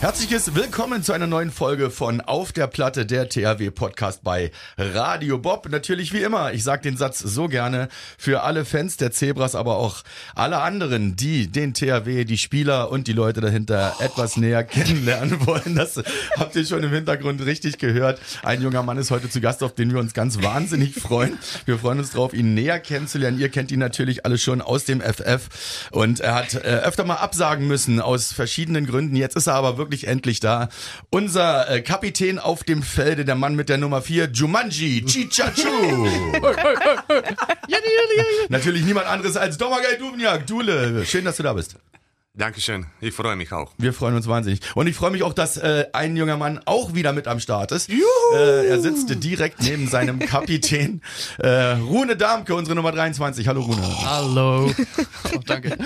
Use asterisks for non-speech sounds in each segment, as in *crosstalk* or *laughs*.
Herzliches Willkommen zu einer neuen Folge von Auf der Platte, der THW Podcast bei Radio Bob. Natürlich wie immer, ich sage den Satz so gerne für alle Fans der Zebras, aber auch alle anderen, die den THW, die Spieler und die Leute dahinter etwas näher kennenlernen *laughs* wollen. Das habt ihr schon im Hintergrund richtig gehört. Ein junger Mann ist heute zu Gast, auf den wir uns ganz wahnsinnig freuen. Wir freuen uns drauf, ihn näher kennenzulernen. Ihr kennt ihn natürlich alle schon aus dem FF und er hat äh, öfter mal absagen müssen aus verschiedenen Gründen. Jetzt ist er aber wirklich endlich da. Unser äh, Kapitän auf dem Felde, der Mann mit der Nummer 4, Jumanji Chichachu. *laughs* Natürlich niemand anderes als Domagoj Duvniak. Dule, schön, dass du da bist. Dankeschön, ich freue mich auch. Wir freuen uns wahnsinnig. Und ich freue mich auch, dass äh, ein junger Mann auch wieder mit am Start ist. Äh, er sitzt direkt neben seinem *laughs* Kapitän. Äh, Rune Darmke, unsere Nummer 23. Hallo Rune. Hallo. Oh, *laughs* danke.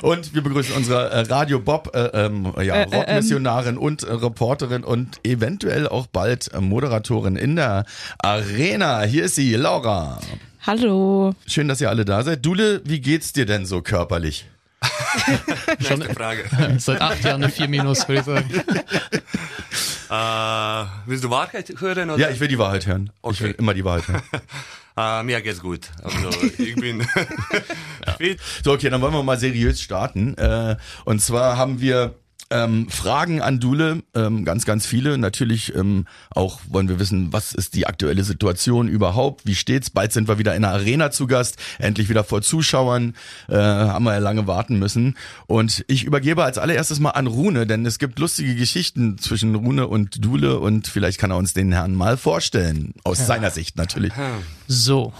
Und wir begrüßen unsere äh, Radio Bob äh, ähm, ja, Rockmissionarin und äh, Reporterin und eventuell auch bald äh, Moderatorin in der Arena. Hier ist sie, Laura. Hallo. Schön, dass ihr alle da seid. Dule, wie geht's dir denn so körperlich? *laughs* Schon eine Frage. *laughs* Seit acht Jahren eine 4 minus, würde ich sagen. *laughs* äh, willst du Wahrheit hören? Oder? Ja, ich will die Wahrheit hören. Ich Okay. will immer die Wahrheit hören. äh, mir geht's gut. Also ich bin fit. So, okay, dann wollen wir mal seriös starten. Äh, und zwar haben wir ähm, Fragen an Dule, ähm, ganz, ganz viele. Natürlich ähm, auch wollen wir wissen, was ist die aktuelle Situation überhaupt? Wie steht's? Bald sind wir wieder in der Arena zu Gast, endlich wieder vor Zuschauern. Äh, haben wir ja lange warten müssen. Und ich übergebe als allererstes mal an Rune, denn es gibt lustige Geschichten zwischen Rune und Dule und vielleicht kann er uns den Herrn mal vorstellen. Aus seiner Sicht natürlich. So.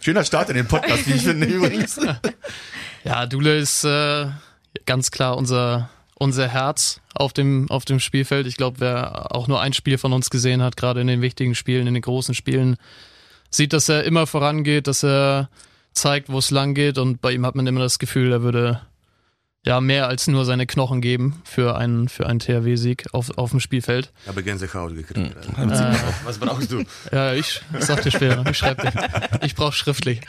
Schöner Start in den Podcast, wie ich *laughs* finde übrigens. Ja, Dule ist äh, ganz klar unser, unser Herz auf dem, auf dem Spielfeld. Ich glaube, wer auch nur ein Spiel von uns gesehen hat, gerade in den wichtigen Spielen, in den großen Spielen, sieht, dass er immer vorangeht, dass er zeigt, wo es lang geht und bei ihm hat man immer das Gefühl, er würde ja mehr als nur seine Knochen geben für einen, für einen THW-Sieg auf, auf dem Spielfeld. Ich habe Gänsehaut gekriegt. Was brauchst du? Ja, ich sag dir später. Ich schreib dir. Ich brauch schriftlich.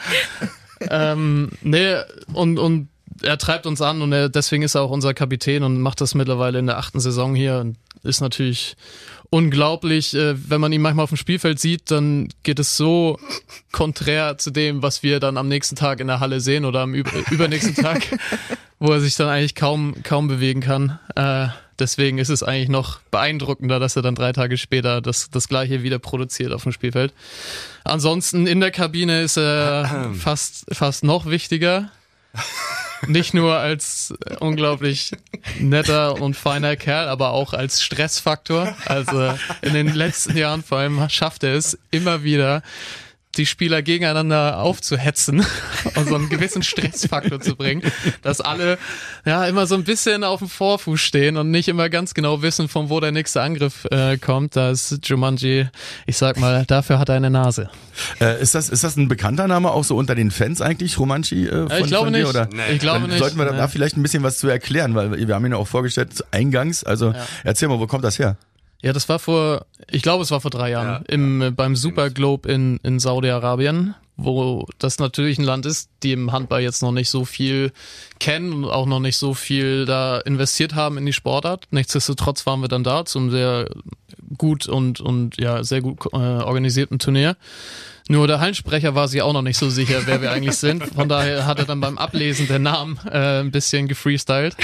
Ähm, nee, und, und er treibt uns an und er, deswegen ist er auch unser Kapitän und macht das mittlerweile in der achten Saison hier und ist natürlich unglaublich. Äh, wenn man ihn manchmal auf dem Spielfeld sieht, dann geht es so konträr zu dem, was wir dann am nächsten Tag in der Halle sehen oder am über, *laughs* übernächsten Tag, wo er sich dann eigentlich kaum, kaum bewegen kann. Äh, deswegen ist es eigentlich noch beeindruckender, dass er dann drei Tage später das, das gleiche wieder produziert auf dem Spielfeld. Ansonsten in der Kabine ist er *clears throat* fast, fast noch wichtiger. Nicht nur als unglaublich netter und feiner Kerl, aber auch als Stressfaktor. Also in den letzten Jahren vor allem schafft er es immer wieder, die Spieler gegeneinander aufzuhetzen *laughs* und so einen gewissen Stressfaktor zu bringen, dass alle ja immer so ein bisschen auf dem Vorfuß stehen und nicht immer ganz genau wissen, von wo der nächste Angriff äh, kommt. Da ist Jumanji, ich sag mal, dafür hat er eine Nase. Äh, ist, das, ist das ein bekannter Name auch so unter den Fans eigentlich, Romanchi? Äh, von, ich glaube dir, nicht. Oder? Nee. Ich glaube Dann nicht. sollten wir da Nee. vielleicht ein bisschen was zu erklären, weil wir haben ihn ja auch vorgestellt eingangs. Also erzähl mal, wo kommt das her? Ja, das war vor, ich glaube, es war vor drei Jahren Ja, im äh, beim Super Globe in in Saudi-Arabien, wo das natürlich ein Land ist, die im Handball jetzt noch nicht so viel kennen und auch noch nicht so viel da investiert haben in die Sportart. Nichtsdestotrotz waren wir dann da zum sehr gut und und ja sehr gut äh, organisierten Turnier. Nur der Hallensprecher war sich auch noch nicht so sicher, wer wir eigentlich sind. Von daher hat er dann beim Ablesen der Namen äh, ein bisschen gefreestylt.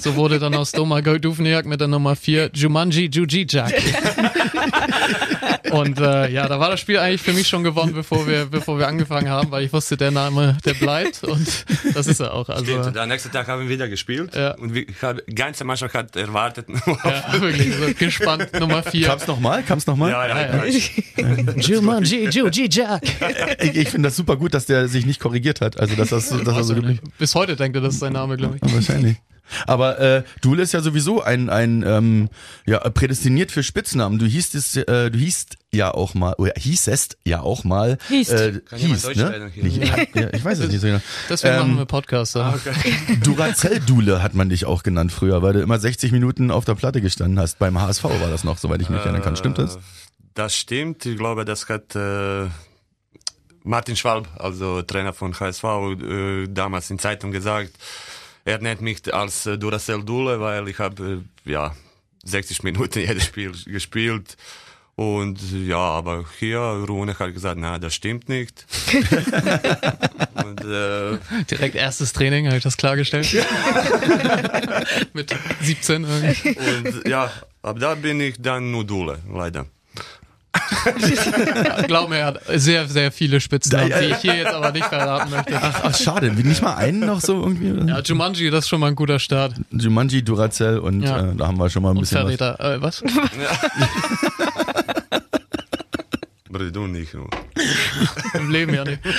So wurde dann aus Domagoj Duvniak mit der Nummer 4 Jumanji Jujijak. Und äh, ja, da war das Spiel eigentlich für mich schon gewonnen, bevor wir, bevor wir angefangen haben, weil ich wusste, der Name, der bleibt und das ist er auch. Also Stimmt, der nächste Tag haben wir wieder gespielt Ja. und wir, die ganze Mannschaft hat erwartet. ja, wirklich so gespannt, Nummer 4. Kam's nochmal? Kam's nochmal? ja, ja, Ja, ja. Jumanji Jujijak. Ich, ich finde das super gut, dass der sich nicht korrigiert hat. Also dass das, dass er so geblieben Bis heute denkt er, das ist sein Name, glaube ich. Wahrscheinlich. Aber äh, Dule ist ja sowieso ein, ein ähm, ja, prädestiniert für Spitznamen. Du hießt es, äh, du hießt ja auch mal, oder hießest ja auch mal. Hießt. Äh, Kann Deutsch ne? Nicht, ja, ich weiß es nicht so genau. Deswegen Ähm, machen wir Podcasts. Ah, ja. *laughs* Duracell-Dule hat man dich auch genannt früher, weil du immer 60 Minuten auf der Platte gestanden hast. Beim HSV war das noch, soweit ich mich erinnern kann. Stimmt das? Das stimmt. Ich glaube, das hat äh, Martin Schwalb, also Trainer von HSV, äh, damals in Zeitung gesagt. Er nennt mich als äh, Duracell Dule, weil ich habe äh, ja 60 Minuten *laughs* jedes Spiel gespielt. Und ja, aber hier, Rune hat gesagt, na, das stimmt nicht. *laughs* und äh, Direkt erstes Training, habe ich das klargestellt. *laughs* Mit 17 irgendwie. und ja, ab da bin ich dann nur Dule, leider. Ja, *laughs* glaub mir, er hat sehr, sehr viele Spitznamen, die ich hier jetzt aber nicht verraten möchte. Ach, ach, schade. Nicht mal einen noch so irgendwie? Ja, Jumanji, das ist schon mal ein guter Start. Jumanji, Duracell und Ja. äh, da haben wir schon mal ein Und bisschen was. Verräter. Äh, was? *laughs* *laughs* Aber du nicht nur. *laughs* Im Leben ja nicht. *laughs*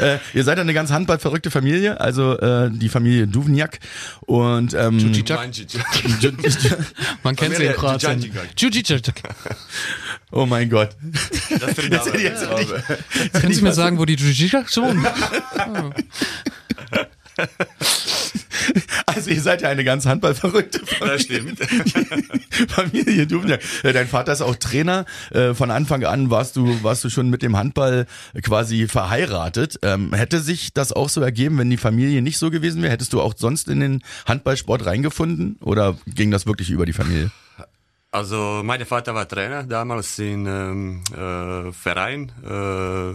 Äh, ihr seid eine ganz handballverrückte Familie, also äh, die Familie Duvniak und ähm, Man kennt sie in Kroatien. Djudjic. Oh mein Gott. Das ist Das ich jetzt nicht- Können Sie mir sagen, wo die Djudjic wohnen? *laughs* *laughs* Also ihr seid ja eine ganz handballverrückte Das stimmt. *laughs* Familie Duvniak. Äh, Dein Vater ist auch Trainer. Äh, Von Anfang an warst du, warst du schon mit dem Handball quasi verheiratet. Ähm, hätte sich das auch so ergeben, wenn die Familie nicht so gewesen wäre? Hättest du auch sonst in den Handballsport reingefunden? Oder ging das wirklich über die Familie? Also mein Vater war Trainer damals in ähm, äh, Verein, äh,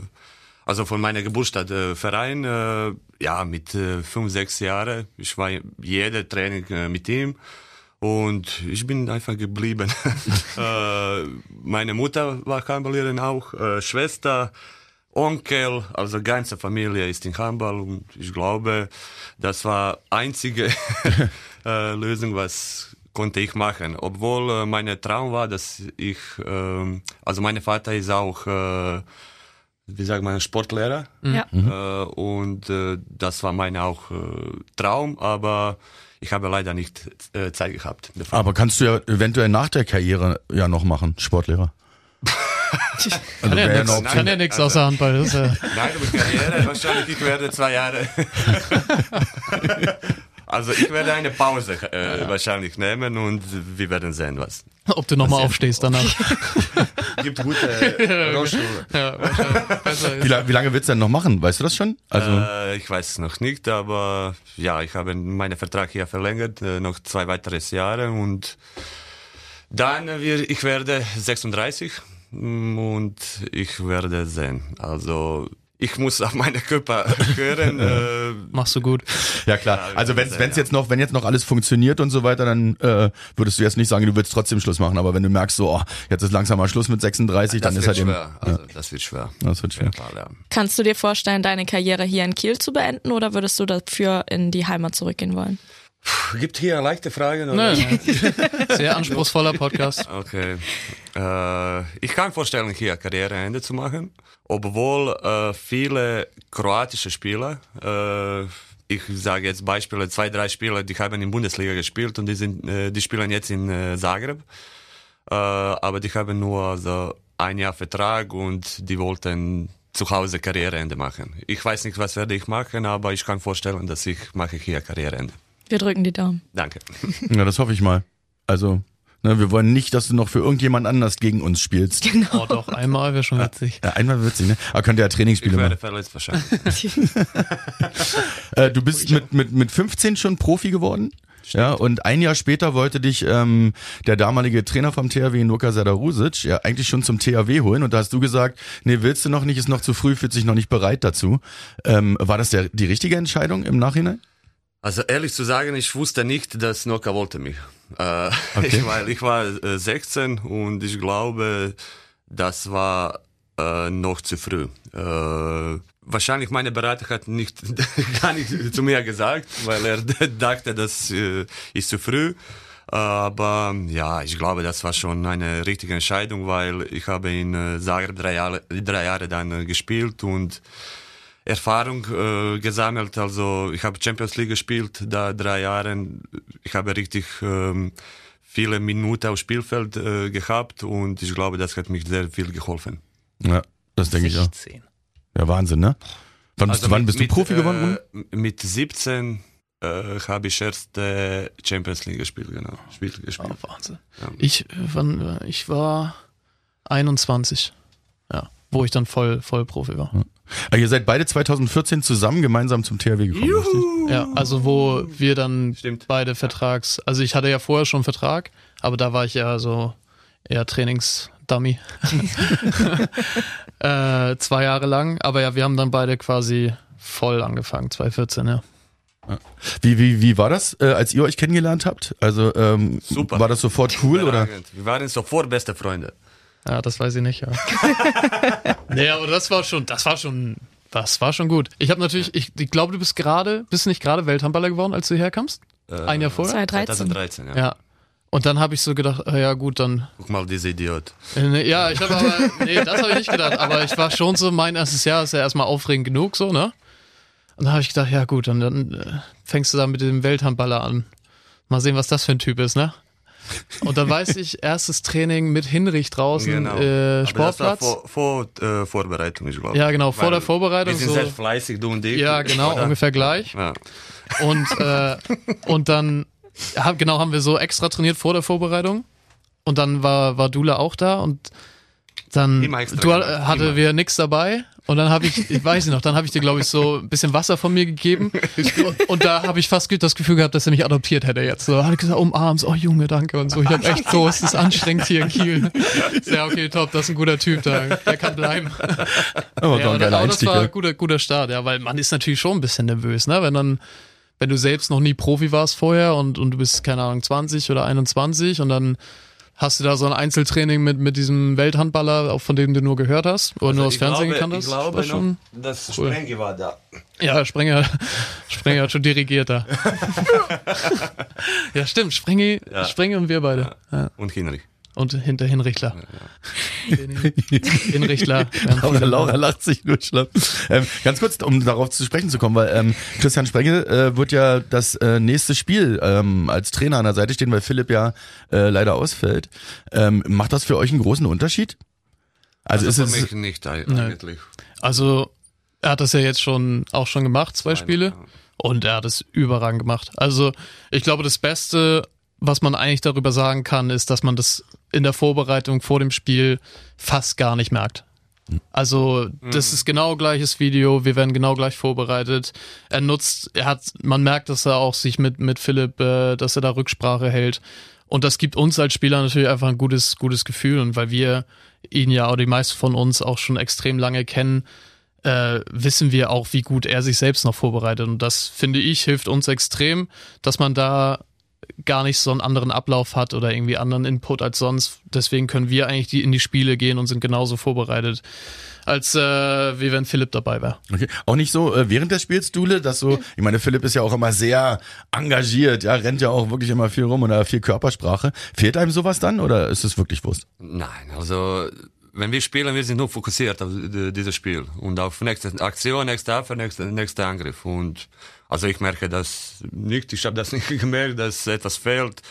also von meiner Geburtsstadt äh, Verein, äh, ja mit äh, fünf, sechs Jahren. Ich war jede Training äh, mit ihm und ich bin einfach geblieben. *laughs* äh, meine Mutter war Handballerin auch, äh, Schwester, Onkel, also ganze Familie ist in Handball und ich glaube, das war einzige *laughs* äh, Lösung, was konnte ich machen. Obwohl äh, mein Traum war, dass ich, ähm, also mein Vater ist auch, äh, wie sagt man, Sportlehrer. Ja. Äh, und äh, das war mein auch äh, Traum, aber ich habe leider nicht äh, Zeit gehabt. dafür. Aber kannst du ja eventuell nach der Karriere ja noch machen, Sportlehrer. *laughs* Also Kann ja nix, Option. kann ja nix außer Handball. Das ist, ja- Nein, aber Karriere wahrscheinlich, ich werde zwei Jahre. *laughs* also ich werde eine Pause äh, wahrscheinlich nehmen und wir werden sehen, was. ob du nochmal aufstehst danach. *laughs* Gibt gute *laughs* Rollstuhl. Ja, Wie, wie lange willst du denn noch machen? Weißt du das schon? Also Äh, ich weiß noch nicht, aber ja, ich habe meinen Vertrag hier verlängert, äh, noch zwei weitere Jahre und dann wir, ich werde 36 mm, und ich werde sehen. Also ich muss auf meinen Körper hören. *laughs* äh, Machst du gut. ja klar. Ja, Also wenn sehen, jetzt noch, wenn jetzt noch alles funktioniert und so weiter, dann äh, würdest du jetzt nicht sagen, du würdest trotzdem Schluss machen. Aber wenn du merkst, so, oh, jetzt ist langsam mal Schluss mit 36, das dann ist halt eben. schwer. Also, Das wird schwer. Das wird schwer. Ja, klar, ja. Kannst du dir vorstellen, deine Karriere hier in Kiel zu beenden oder würdest du dafür in die Heimat zurückgehen wollen? Gibt hier leichte Fragen? Oder? Nein, sehr anspruchsvoller Podcast. Okay. Äh, ich kann vorstellen, hier Karriereende zu machen, obwohl äh, viele kroatische Spieler, äh, ich sage jetzt Beispiele, zwei, drei Spieler, die haben in Bundesliga gespielt und die sind, äh, die spielen jetzt in äh, Zagreb, äh, aber die haben nur so ein Jahr Vertrag und die wollten zu Hause Karriereende machen. Ich weiß nicht, was werde ich machen, aber ich kann vorstellen, dass ich mache hier Karriereende. Wir drücken die Daumen. Danke. *laughs* Ja, das hoffe ich mal. Also, ne, wir wollen nicht, dass du noch für irgendjemand anders gegen uns spielst. Oh doch, einmal wäre schon witzig. Ja, einmal witzig, ne? Aber könnt ihr ja Ich Trainingsspiele werde machen. verletzt wahrscheinlich. *laughs* *laughs* Äh, du bist mit, mit, mit 15 schon Profi geworden. Ja, und ein Jahr später wollte dich ähm, der damalige Trainer vom THW, Nuka Sadarusic, ja eigentlich schon zum THW holen. Und da hast du gesagt, nee, willst du noch nicht, ist noch zu früh, fühlt sich noch nicht bereit dazu. Ähm, war das der, die richtige Entscheidung im Nachhinein? Also ehrlich zu sagen, ich wusste nicht, dass Noka wollte mich. Äh, *laughs* Okay. ich, war, ich war äh, 16 und ich glaube, das war äh, noch zu früh. Äh, wahrscheinlich meine Berater hat nicht *laughs* gar nicht zu mir gesagt, weil er *laughs* dachte, das äh, ist zu früh. Aber ja, ich glaube, das war schon eine richtige Entscheidung, weil ich habe in äh, Zagreb drei Jahre, drei Jahre dann äh, gespielt und Erfahrung äh, gesammelt. Also ich habe Champions League gespielt, da drei Jahre. Ich habe richtig ähm, viele Minuten auf Spielfeld äh, gehabt und ich glaube, das hat mich sehr viel geholfen. Ja, das denke ich auch. Ja, Wahnsinn, ne? Wann, Also bist, wann mit- bist du mit, Profi äh, geworden? Mit 17 äh, habe ich erst äh, Champions League gespielt, genau. Spiel gespielt. Oh, Wahnsinn. Ja. Ich, äh, wann, ich war 21. Ja, wo ich dann voll, voll Profi war. Ah, ihr seid beide 2014 zusammen gemeinsam zum THW gekommen, richtig? Ja, also wo wir dann Stimmt. beide Vertrags, also ich hatte ja vorher schon einen Vertrag, aber da war ich ja so eher Trainingsdummy. *laughs* *laughs* äh, zwei Jahre lang, aber ja, wir haben dann beide quasi voll angefangen, 2014, ja. Wie, wie, wie war das, äh, als ihr euch kennengelernt habt? Also ähm, Super. war das sofort cool oder? Wir waren sofort beste Freunde. Ja, das weiß ich nicht, ja. *laughs* nee, aber das war schon, das war schon, das war schon gut. Ich habe natürlich, ich, ich glaube, du bist gerade, bist du nicht gerade Welthandballer geworden, als du herkamst? Ein Jahr vorher? 2013. 2013, ja. Ja. Und dann habe ich so gedacht, ah ja gut, dann Guck mal, dieser Idiot. Äh, Ja, ich habe aber, nee, das habe ich nicht gedacht, aber ich war schon so, mein erstes Jahr ist ja erstmal aufregend genug, so, ne? Und dann habe ich gedacht, ja gut, und dann äh, fängst du da mit dem Welthandballer an. Mal sehen, was das für ein Typ ist, ne? Und dann weiß ich, erstes Training mit Hinrich draußen, Genau. äh, Aber Sportplatz. Das war vor, vor äh, Vorbereitung, ich glaube. Ja, genau, vor Weil der Vorbereitung Wir sind so- sehr fleißig, du und ich. ja, genau, Oder? ungefähr gleich. Ja. Und, äh, und dann, ja, genau, haben wir so extra trainiert vor der Vorbereitung. Und dann war, war Dula auch da und dann extra du, hatte immer. wir nix dabei. Und dann habe ich, ich weiß nicht noch, dann habe ich dir, glaube ich, so ein bisschen Wasser von mir gegeben. Und, *laughs* und da habe ich fast das Gefühl gehabt, dass er mich adoptiert hätte jetzt. So, hat gesagt, umarms, oh Junge, danke und so. Ich habe echt so, es ist anstrengend hier in Kiel. *laughs* Ja, okay, top, das ist ein guter Typ da. Der kann bleiben. Aber Ja, aber, das war ein guter, guter Start, ja, weil man ist natürlich schon ein bisschen nervös, ne? Wenn dann, wenn du selbst noch nie Profi warst vorher und, und du bist, keine Ahnung, 20 oder 21 und dann hast du da so ein Einzeltraining mit, mit diesem Welthandballer, auch von dem du nur gehört hast oder nur aus Fernsehen glaube, gekannt hast. Ich glaube war schon, noch, dass cool. Sprenge war da. ja, Sprenger, *laughs* Sprenger hat schon dirigiert da. *laughs* ja, stimmt, Sprenge, Ja. Sprenge und wir beide. Ja. Und Hinrich. Und hinter Hinrichtler. Hinrichtler. werden *laughs* Laura, viele- Laura lacht sich nur schlapp. Ähm, ganz kurz, um darauf zu sprechen zu kommen, weil ähm, Christian Sprengel äh, wird ja das äh, nächste Spiel ähm, als Trainer an der Seite stehen, weil Philipp ja äh, leider ausfällt. Ähm, macht das für euch einen großen Unterschied? Also, Also ist für es mich nicht ei- eigentlich. Also, er hat das ja jetzt schon auch schon gemacht, zwei Zwei, Spiele. ja. Und er hat es überragend gemacht. Also, ich glaube, das Beste, was man eigentlich darüber sagen kann, ist, dass man das in der Vorbereitung vor dem Spiel fast gar nicht merkt. Also, das ist genau gleiches Video, wir werden genau gleich vorbereitet. Er nutzt, er hat, man merkt, dass er auch sich mit, mit Philipp, äh, dass er da Rücksprache hält. Und das gibt uns als Spieler natürlich einfach ein gutes, gutes Gefühl. Und weil wir ihn ja, oder die meisten von uns auch schon extrem lange kennen, äh, wissen wir auch, wie gut er sich selbst noch vorbereitet. Und das, finde ich, hilft uns extrem, dass man da gar nicht so einen anderen Ablauf hat oder irgendwie anderen Input als sonst. Deswegen können wir eigentlich die in die Spiele gehen und sind genauso vorbereitet, als äh, wie wenn Philipp dabei wäre. okay. auch nicht so äh, während des Spiels, Dule, dass so, ich meine, Philipp ist ja auch immer sehr engagiert, ja, rennt ja auch wirklich immer viel rum und hat viel Körpersprache. Fehlt einem sowas dann oder ist es wirklich Wurst? Nein, also wenn wir spielen, wir sind nur fokussiert auf die- dieses Spiel und auf nächste Aktion, nächste Abwehr, nächste, nächste Angriff. Und also ich merke das nicht, ich habe das *laughs* nicht gemerkt, dass etwas fehlt.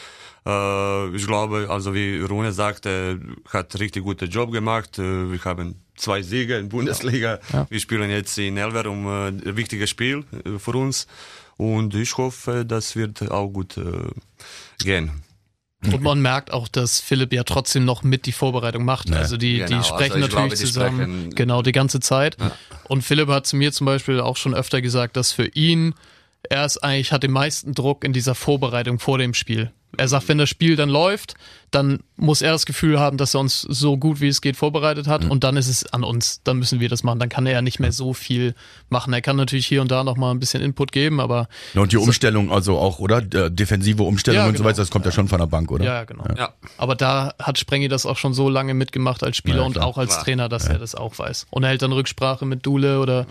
Äh, ich glaube, also wie Rune sagte, hat richtig guten Job gemacht. Äh, wir haben zwei Siege in Bundesliga. Wir spielen jetzt in Elver um äh, ein wichtiges Spiel äh, für uns. Und ich hoffe, das wird auch gut äh, gehen. Und man merkt auch, dass Philipp ja trotzdem noch mit die Vorbereitung macht. Ja, also die, genau. die Also sprechen glaube, natürlich die zusammen, sprechen- genau, die ganze Zeit. Und Philipp hat zu mir zum Beispiel auch schon öfter gesagt, dass für ihn, er ist eigentlich, hat den meisten Druck in dieser Vorbereitung vor dem Spiel. Er sagt, wenn das Spiel dann läuft, dann muss er das Gefühl haben, dass er uns so gut wie es geht vorbereitet hat und dann ist es an uns. Dann müssen wir das machen. Dann kann er ja nicht mehr so viel machen. Er kann natürlich hier und da noch mal ein bisschen Input geben, aber Ja, und die Umstellung also auch, oder? Der defensive Umstellung Ja, und so genau. weiter, das kommt ja, schon von der Bank, oder? ja, genau. Ja. Aber da hat Sprengi das auch schon so lange mitgemacht als Spieler Ja, und auch als. Trainer, dass er das auch weiß. Und er hält dann Rücksprache mit Dule oder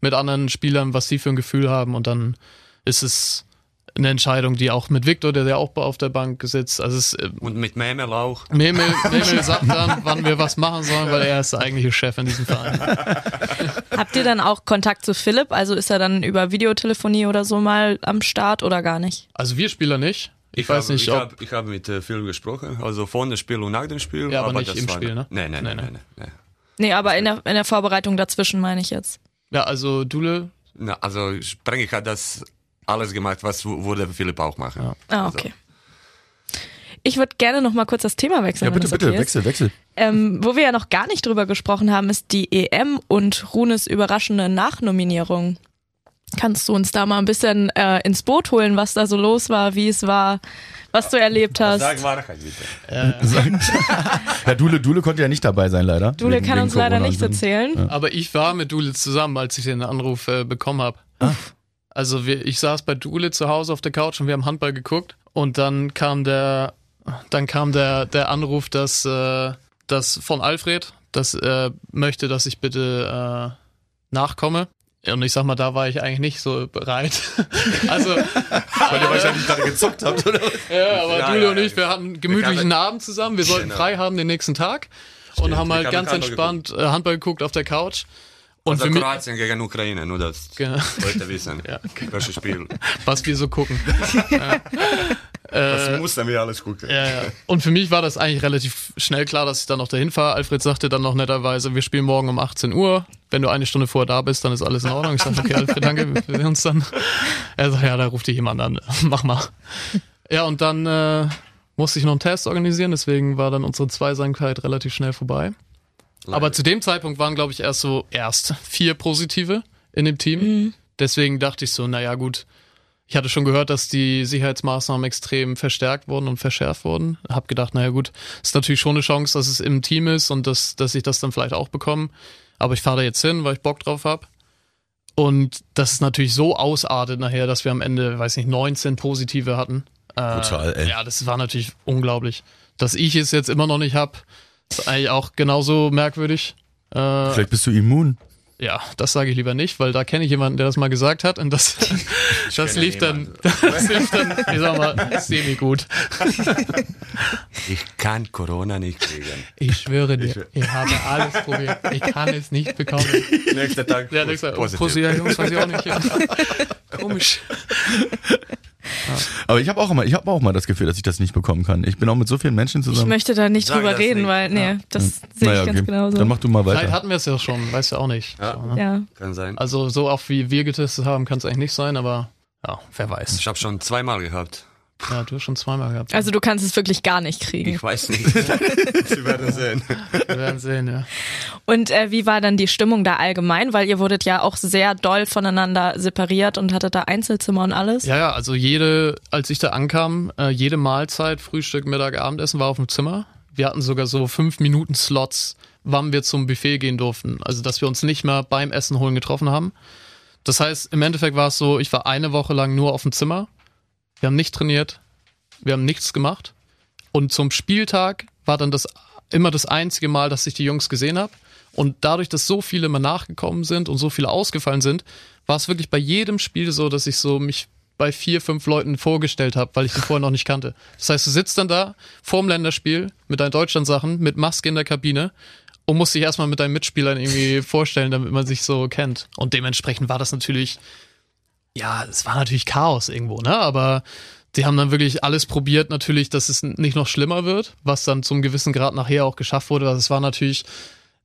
mit anderen Spielern, was sie für ein Gefühl haben und dann ist es eine Entscheidung, die auch mit Victor, der ja auch auf der Bank sitzt. Also es, äh, Und mit Memel auch. Memel, *laughs* Memel sagt dann, wann wir was machen sollen, weil er ist der eigentliche Chef in diesem Verein. *laughs* Habt ihr dann auch Kontakt zu Philipp? Also ist er dann über Videotelefonie oder so mal am Start oder gar nicht? Also wir Spieler nicht. Ich, weiß habe, nicht, ich ob. Hab, ich habe mit äh, Phil gesprochen, also vor dem Spiel und nach dem Spiel. Ja, aber nicht das im war- Spiel, ne? Nein, nein, Nee, nein, nee. nein. nein, nein. Nee, aber in der, in der Vorbereitung dazwischen meine ich jetzt. Ja, also Dule, Na, also Sprengig hat das alles gemacht, was würde Philipp auch machen. Ja. Ah, Also, okay. Ich würde gerne noch mal kurz das Thema wechseln. Ja, bitte, wenn das bitte, okay ist. wechsel, wechsel. Ähm, wo wir ja noch gar nicht drüber gesprochen haben, ist die EM und Runes überraschende Nachnominierung. Kannst du uns da mal ein bisschen äh, ins Boot holen, was da so los war, wie es war, was du erlebt hast? Sag Wahrheit bitte. *laughs* Ja, Dule, Dule konnte ja nicht dabei sein, leider. Dule Wegen- kann wegen uns leider nichts erzählen. aber ich war mit Dule zusammen, als ich den Anruf äh, bekommen habe. Also wir, ich saß bei Dule zu Hause auf der Couch und wir haben Handball geguckt und dann kam der, dann kam der, der Anruf, dass, äh, dass von Alfred, dass er möchte, dass ich bitte äh, nachkomme. Und ich sag mal, da war ich eigentlich nicht so bereit. *laughs* also, Weil ihr wahrscheinlich gerade gezockt habt, oder? ja, aber Ja, Dule ja, und ich, wir hatten einen gemütlichen Abend zusammen. Wir sollten Genau. frei haben den nächsten Tag und Stimmt, haben wir halt haben ganz entspannt äh, Handball geguckt auf der Couch. Und Also Kroatien gegen Ukraine, nur das Genau. Leute wissen, Ja. welches Spiel. *laughs* was wir so gucken. *laughs* Das mussten wir alles gucken. Ja, ja. Und für mich war das eigentlich relativ schnell klar, dass ich dann noch dahin fahre. Alfred sagte dann noch netterweise, wir spielen morgen um 18 Uhr. Wenn du eine Stunde vorher da bist, dann ist alles in Ordnung. Ich sage, okay, Alfred, danke, wir sehen uns dann. Er sagt, ja, da ruft dich jemand an. *laughs* Mach mal. Ja, und dann äh, musste ich noch einen Test organisieren, deswegen war dann unsere Zweisamkeit relativ schnell vorbei. Aber zu dem Zeitpunkt waren, glaube ich, erst so erst vier Positive in dem Team. Deswegen dachte ich so, naja, gut. Ich hatte schon gehört, dass die Sicherheitsmaßnahmen extrem verstärkt wurden und verschärft wurden. Hab gedacht, naja gut, ist natürlich schon eine Chance, dass es im Team ist und dass, dass ich das dann vielleicht auch bekomme. Aber ich fahre da jetzt hin, weil ich Bock drauf hab. Und das ist natürlich so ausartet nachher, dass wir am Ende, weiß nicht, 19 Positive hatten. Äh, Brutal, ey. Ja, das war natürlich unglaublich. Dass ich es jetzt immer noch nicht hab, ist eigentlich auch genauso merkwürdig. Äh, Vielleicht bist du immun. ja, das sage ich lieber nicht, weil da kenne ich jemanden, der das mal gesagt hat und das, das lief dann, *laughs* das lief dann, ich sag mal, semi gut. Ich kann Corona nicht kriegen. Ich schwöre dir, ich habe alles probiert. Ich kann es nicht bekommen. Nächster Tag Ja, nix, positiv. Pussy, ja, Jungs, weiß ich auch nicht. *laughs* Komisch. Aber ich habe auch immer, ich habe auch mal das Gefühl, dass ich das nicht bekommen kann. Ich bin auch mit so vielen Menschen Ich zusammen. möchte da nicht Sag drüber reden, nicht. weil, nee, das sehe naja, ich ganz okay. genauso. Dann mach du mal Vielleicht weiter. hatten wir es ja schon, weißt du auch nicht. Ja. So, ne? ja. Kann sein. Also so oft wie wir getestet haben, kann es eigentlich nicht sein, aber ja, wer weiß. Ich habe schon zweimal gehabt. Ja, du hast schon zweimal gehabt. Also du kannst es wirklich gar nicht kriegen. Ich weiß nicht. *laughs* Sie werden sehen. wir werden sehen, ja. Und äh, wie war dann die Stimmung da allgemein? Weil ihr wurdet ja auch sehr doll voneinander separiert und hattet da Einzelzimmer und alles. Ja, ja, also jede, als ich da ankam, äh, jede Mahlzeit, Frühstück, Mittag, Abendessen war auf dem Zimmer. Wir hatten sogar so fünf Minuten Slots, wann wir zum Buffet gehen durften. Also, dass wir uns nicht mehr beim Essen holen getroffen haben. Das heißt, im Endeffekt war es so, ich war eine Woche lang nur auf dem Zimmer. Wir haben nicht trainiert. Wir haben nichts gemacht. Und zum Spieltag war dann das immer das einzige Mal, dass ich die Jungs gesehen habe. Und dadurch, dass so viele immer nachgekommen sind und so viele ausgefallen sind, war es wirklich bei jedem Spiel so, dass ich so mich bei vier, fünf Leuten vorgestellt habe, weil ich die vorher noch nicht kannte. Das heißt, du sitzt dann da vorm Länderspiel mit deinen Deutschland-Sachen, mit Maske in der Kabine und musst dich erstmal mit deinen Mitspielern irgendwie vorstellen, damit man sich so kennt. Und dementsprechend war das natürlich, ja, es war natürlich Chaos irgendwo, ne? Aber die haben dann wirklich alles probiert, natürlich, dass es nicht noch schlimmer wird, was dann zum gewissen Grad nachher auch geschafft wurde. Also es war natürlich,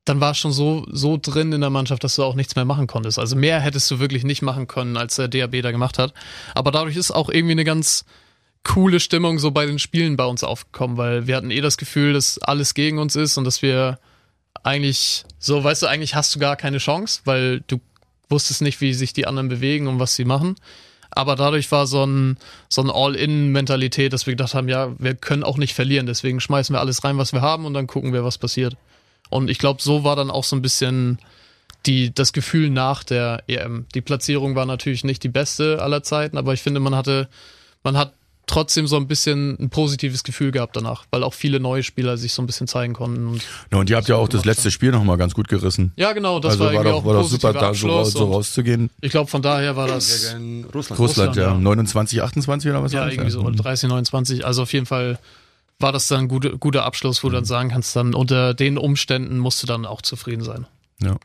dann war es schon so, so drin in der Mannschaft, dass du auch nichts mehr machen konntest. Also mehr hättest du wirklich nicht machen können, als der DAB da gemacht hat. Aber dadurch ist auch irgendwie eine ganz coole Stimmung so bei den Spielen bei uns aufgekommen, weil wir hatten eh das Gefühl, dass alles gegen uns ist und dass wir eigentlich so, weißt du, eigentlich hast du gar keine Chance, weil du wusstest nicht, wie sich die anderen bewegen und was sie machen. Aber dadurch war so ein, so ein All-In-Mentalität, dass wir gedacht haben, ja, wir können auch nicht verlieren, deswegen schmeißen wir alles rein, was wir haben und dann gucken wir, was passiert. Und ich glaube, so war dann auch so ein bisschen die, das Gefühl nach der EM. Die Platzierung war natürlich nicht die beste aller Zeiten, aber ich finde, man hatte, man hat trotzdem so ein bisschen ein positives Gefühl gehabt danach, weil auch viele neue Spieler sich so ein bisschen zeigen konnten. Und, ja, und ihr habt ja auch das letzte Spiel nochmal ganz gut gerissen. Ja, genau, das also war, war doch, auch war doch super, da so, so rauszugehen. Ich glaube, von daher war das Gegen Russland. Russland, ja. 29, 28 oder was Ja, irgendwie so 30, 29. Also auf jeden Fall war das dann ein guter, guter Abschluss, wo du dann sagen kannst, dann unter den Umständen musst du dann auch zufrieden sein. Ja.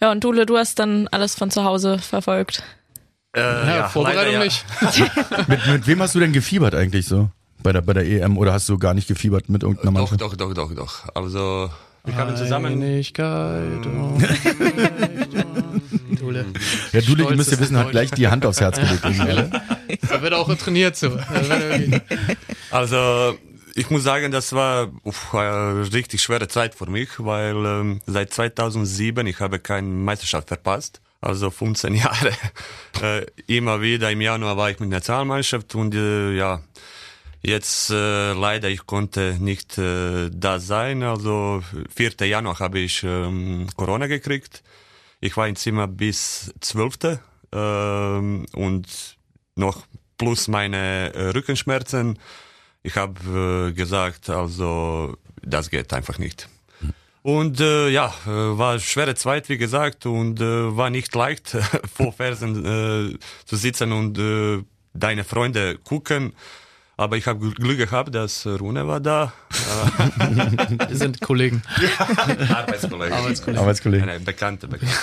Ja, und Dule, du hast dann alles von zu Hause verfolgt. Äh, Ja, Vorbereitung leider, nicht. *laughs* Mit, mit wem hast du denn gefiebert eigentlich so? Bei der, bei der EM oder hast du gar nicht gefiebert mit irgendeiner Doch, Mannschaft? doch, doch, doch, doch. Also, wir haben zusammen. Einigkeit. *laughs* Dule. Ja, du, müsst ihr wissen, hat gleich die Hand aufs Herz gelegt. *laughs* oder? Da wird auch trainiert so. Also, ich muss sagen, das war uff, eine richtig schwere Zeit für mich, weil ähm, seit 2007 ich habe keine Meisterschaft verpasst. Also 15 *laughs* Jahre. Äh, immer wieder im Januar war ich mit der Nationalmannschaft und äh, ja, jetzt äh, leider ich konnte nicht äh, da sein. Also 4. Januar habe ich ähm, Corona gekriegt. Ich war im Zimmer bis 12. Ähm, und noch plus meine äh, Rückenschmerzen. Ich habe äh, gesagt, also das geht einfach nicht. Und äh, ja, äh, war eine schwere Zeit, wie gesagt, und äh, war nicht leicht, *laughs* vor Fersen äh, zu sitzen und äh, deine Freunde gucken. Aber ich habe Glück gehabt, dass Rune war da. *laughs* Wir sind Kollegen. *laughs* Arbeitskollege. Arbeitskollegen. Arbeitskollegen. Eine bekannte, bekannte.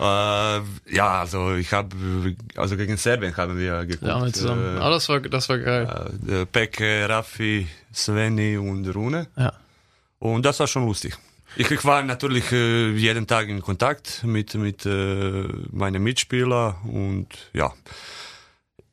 äh, ja, also ich habe, also gegen Serbien haben wir geguckt. Ja, zusammen. Äh, Aber das war, das war geil. äh, Peke, Raffi, Sveni und Rune. Ja. Und das war schon lustig. Ich, war natürlich äh, jeden Tag in Kontakt mit, mit äh, meinen Mitspielern und ja,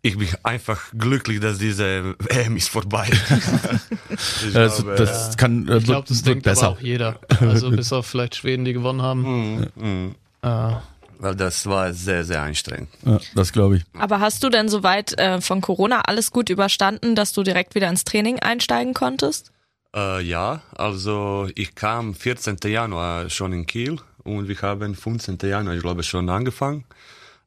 ich bin einfach glücklich, dass diese *laughs* WM ist vorbei. *laughs* ich Das, glaube, das kann äh, Ich glaube, das wird denkt besser. aber auch jeder. *laughs* Also bis auf vielleicht Schweden, die gewonnen haben. mm, mm, Äh, weil das war sehr, sehr anstrengend. Ja, das glaube ich. Aber hast du denn soweit äh, von Corona alles gut überstanden, dass du direkt wieder ins Training einsteigen konntest? Äh, ja, also ich kam 14. Januar schon in Kiel und wir haben 15. Januar, ich glaube, schon angefangen.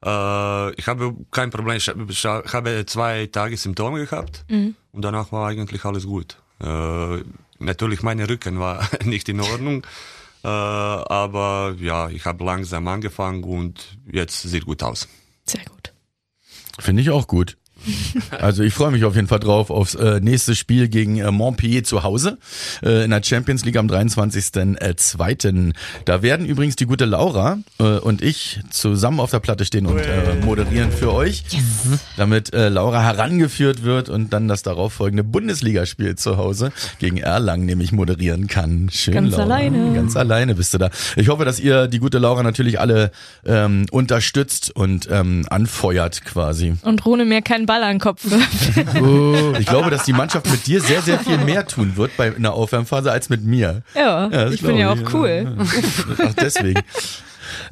Äh, ich habe kein Problem, ich habe- zwei Tage Symptome gehabt und danach war eigentlich alles gut. Äh, natürlich meine Rücken war *laughs* nicht in Ordnung, äh, aber ja, ich habe langsam angefangen und jetzt sieht gut aus. Sehr gut. Finde ich auch gut. *laughs* Also ich freue mich auf jeden Fall drauf aufs äh, nächste Spiel gegen äh, Montpellier zu Hause äh, in der Champions League am 23.02. Da werden übrigens die gute Laura äh, und ich zusammen auf der Platte stehen und äh, moderieren für euch, damit äh, Laura herangeführt wird und dann das darauffolgende Bundesligaspiel zu Hause gegen Erlangen nämlich moderieren kann. Schön, Ganz Laura. alleine. Ganz alleine bist du da. Ich hoffe, dass ihr die gute Laura natürlich alle ähm, unterstützt und ähm, anfeuert quasi. Und Rune mir keinen Ball an den Kopf wirft. Ich glaube, dass die Mannschaft mit dir sehr, sehr viel mehr tun wird bei in der Aufwärmphase als mit mir. ja, das ich bin ja auch ich. cool. Ach, deswegen.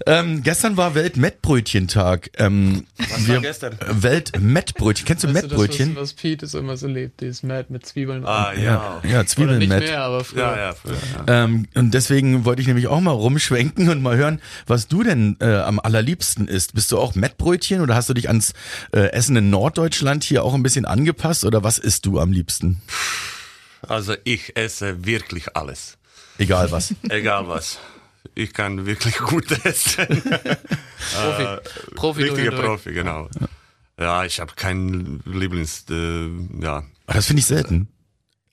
Ähm, gestern war Weltmettbrötchentag. Ähm, Was war gestern? Weltmettbrötchen. Kennst du weißt du, das, Mettbrötchen? was, was Pete so immer so lebt, dieses Mad mit Zwiebeln. Ah, ja. ja, Oder Zwiebeln nicht Mett. mehr, aber früher. Ja, ja, früher, ja. Ähm, und deswegen wollte ich nämlich auch mal rumschwenken und mal hören, was du denn äh, am allerliebsten isst. Bist du auch Mettbrötchen oder hast du dich ans äh, Essen in Norddeutschland hier auch ein bisschen angepasst oder was isst du am liebsten? Also ich esse wirklich alles. Egal was. Egal was. Ich kann wirklich gut essen. *laughs* Profi. Profi durch Richtiger. Profi, genau. Ja, ich habe keinen Lieblings... Äh, ja. Aber das finde ich selten.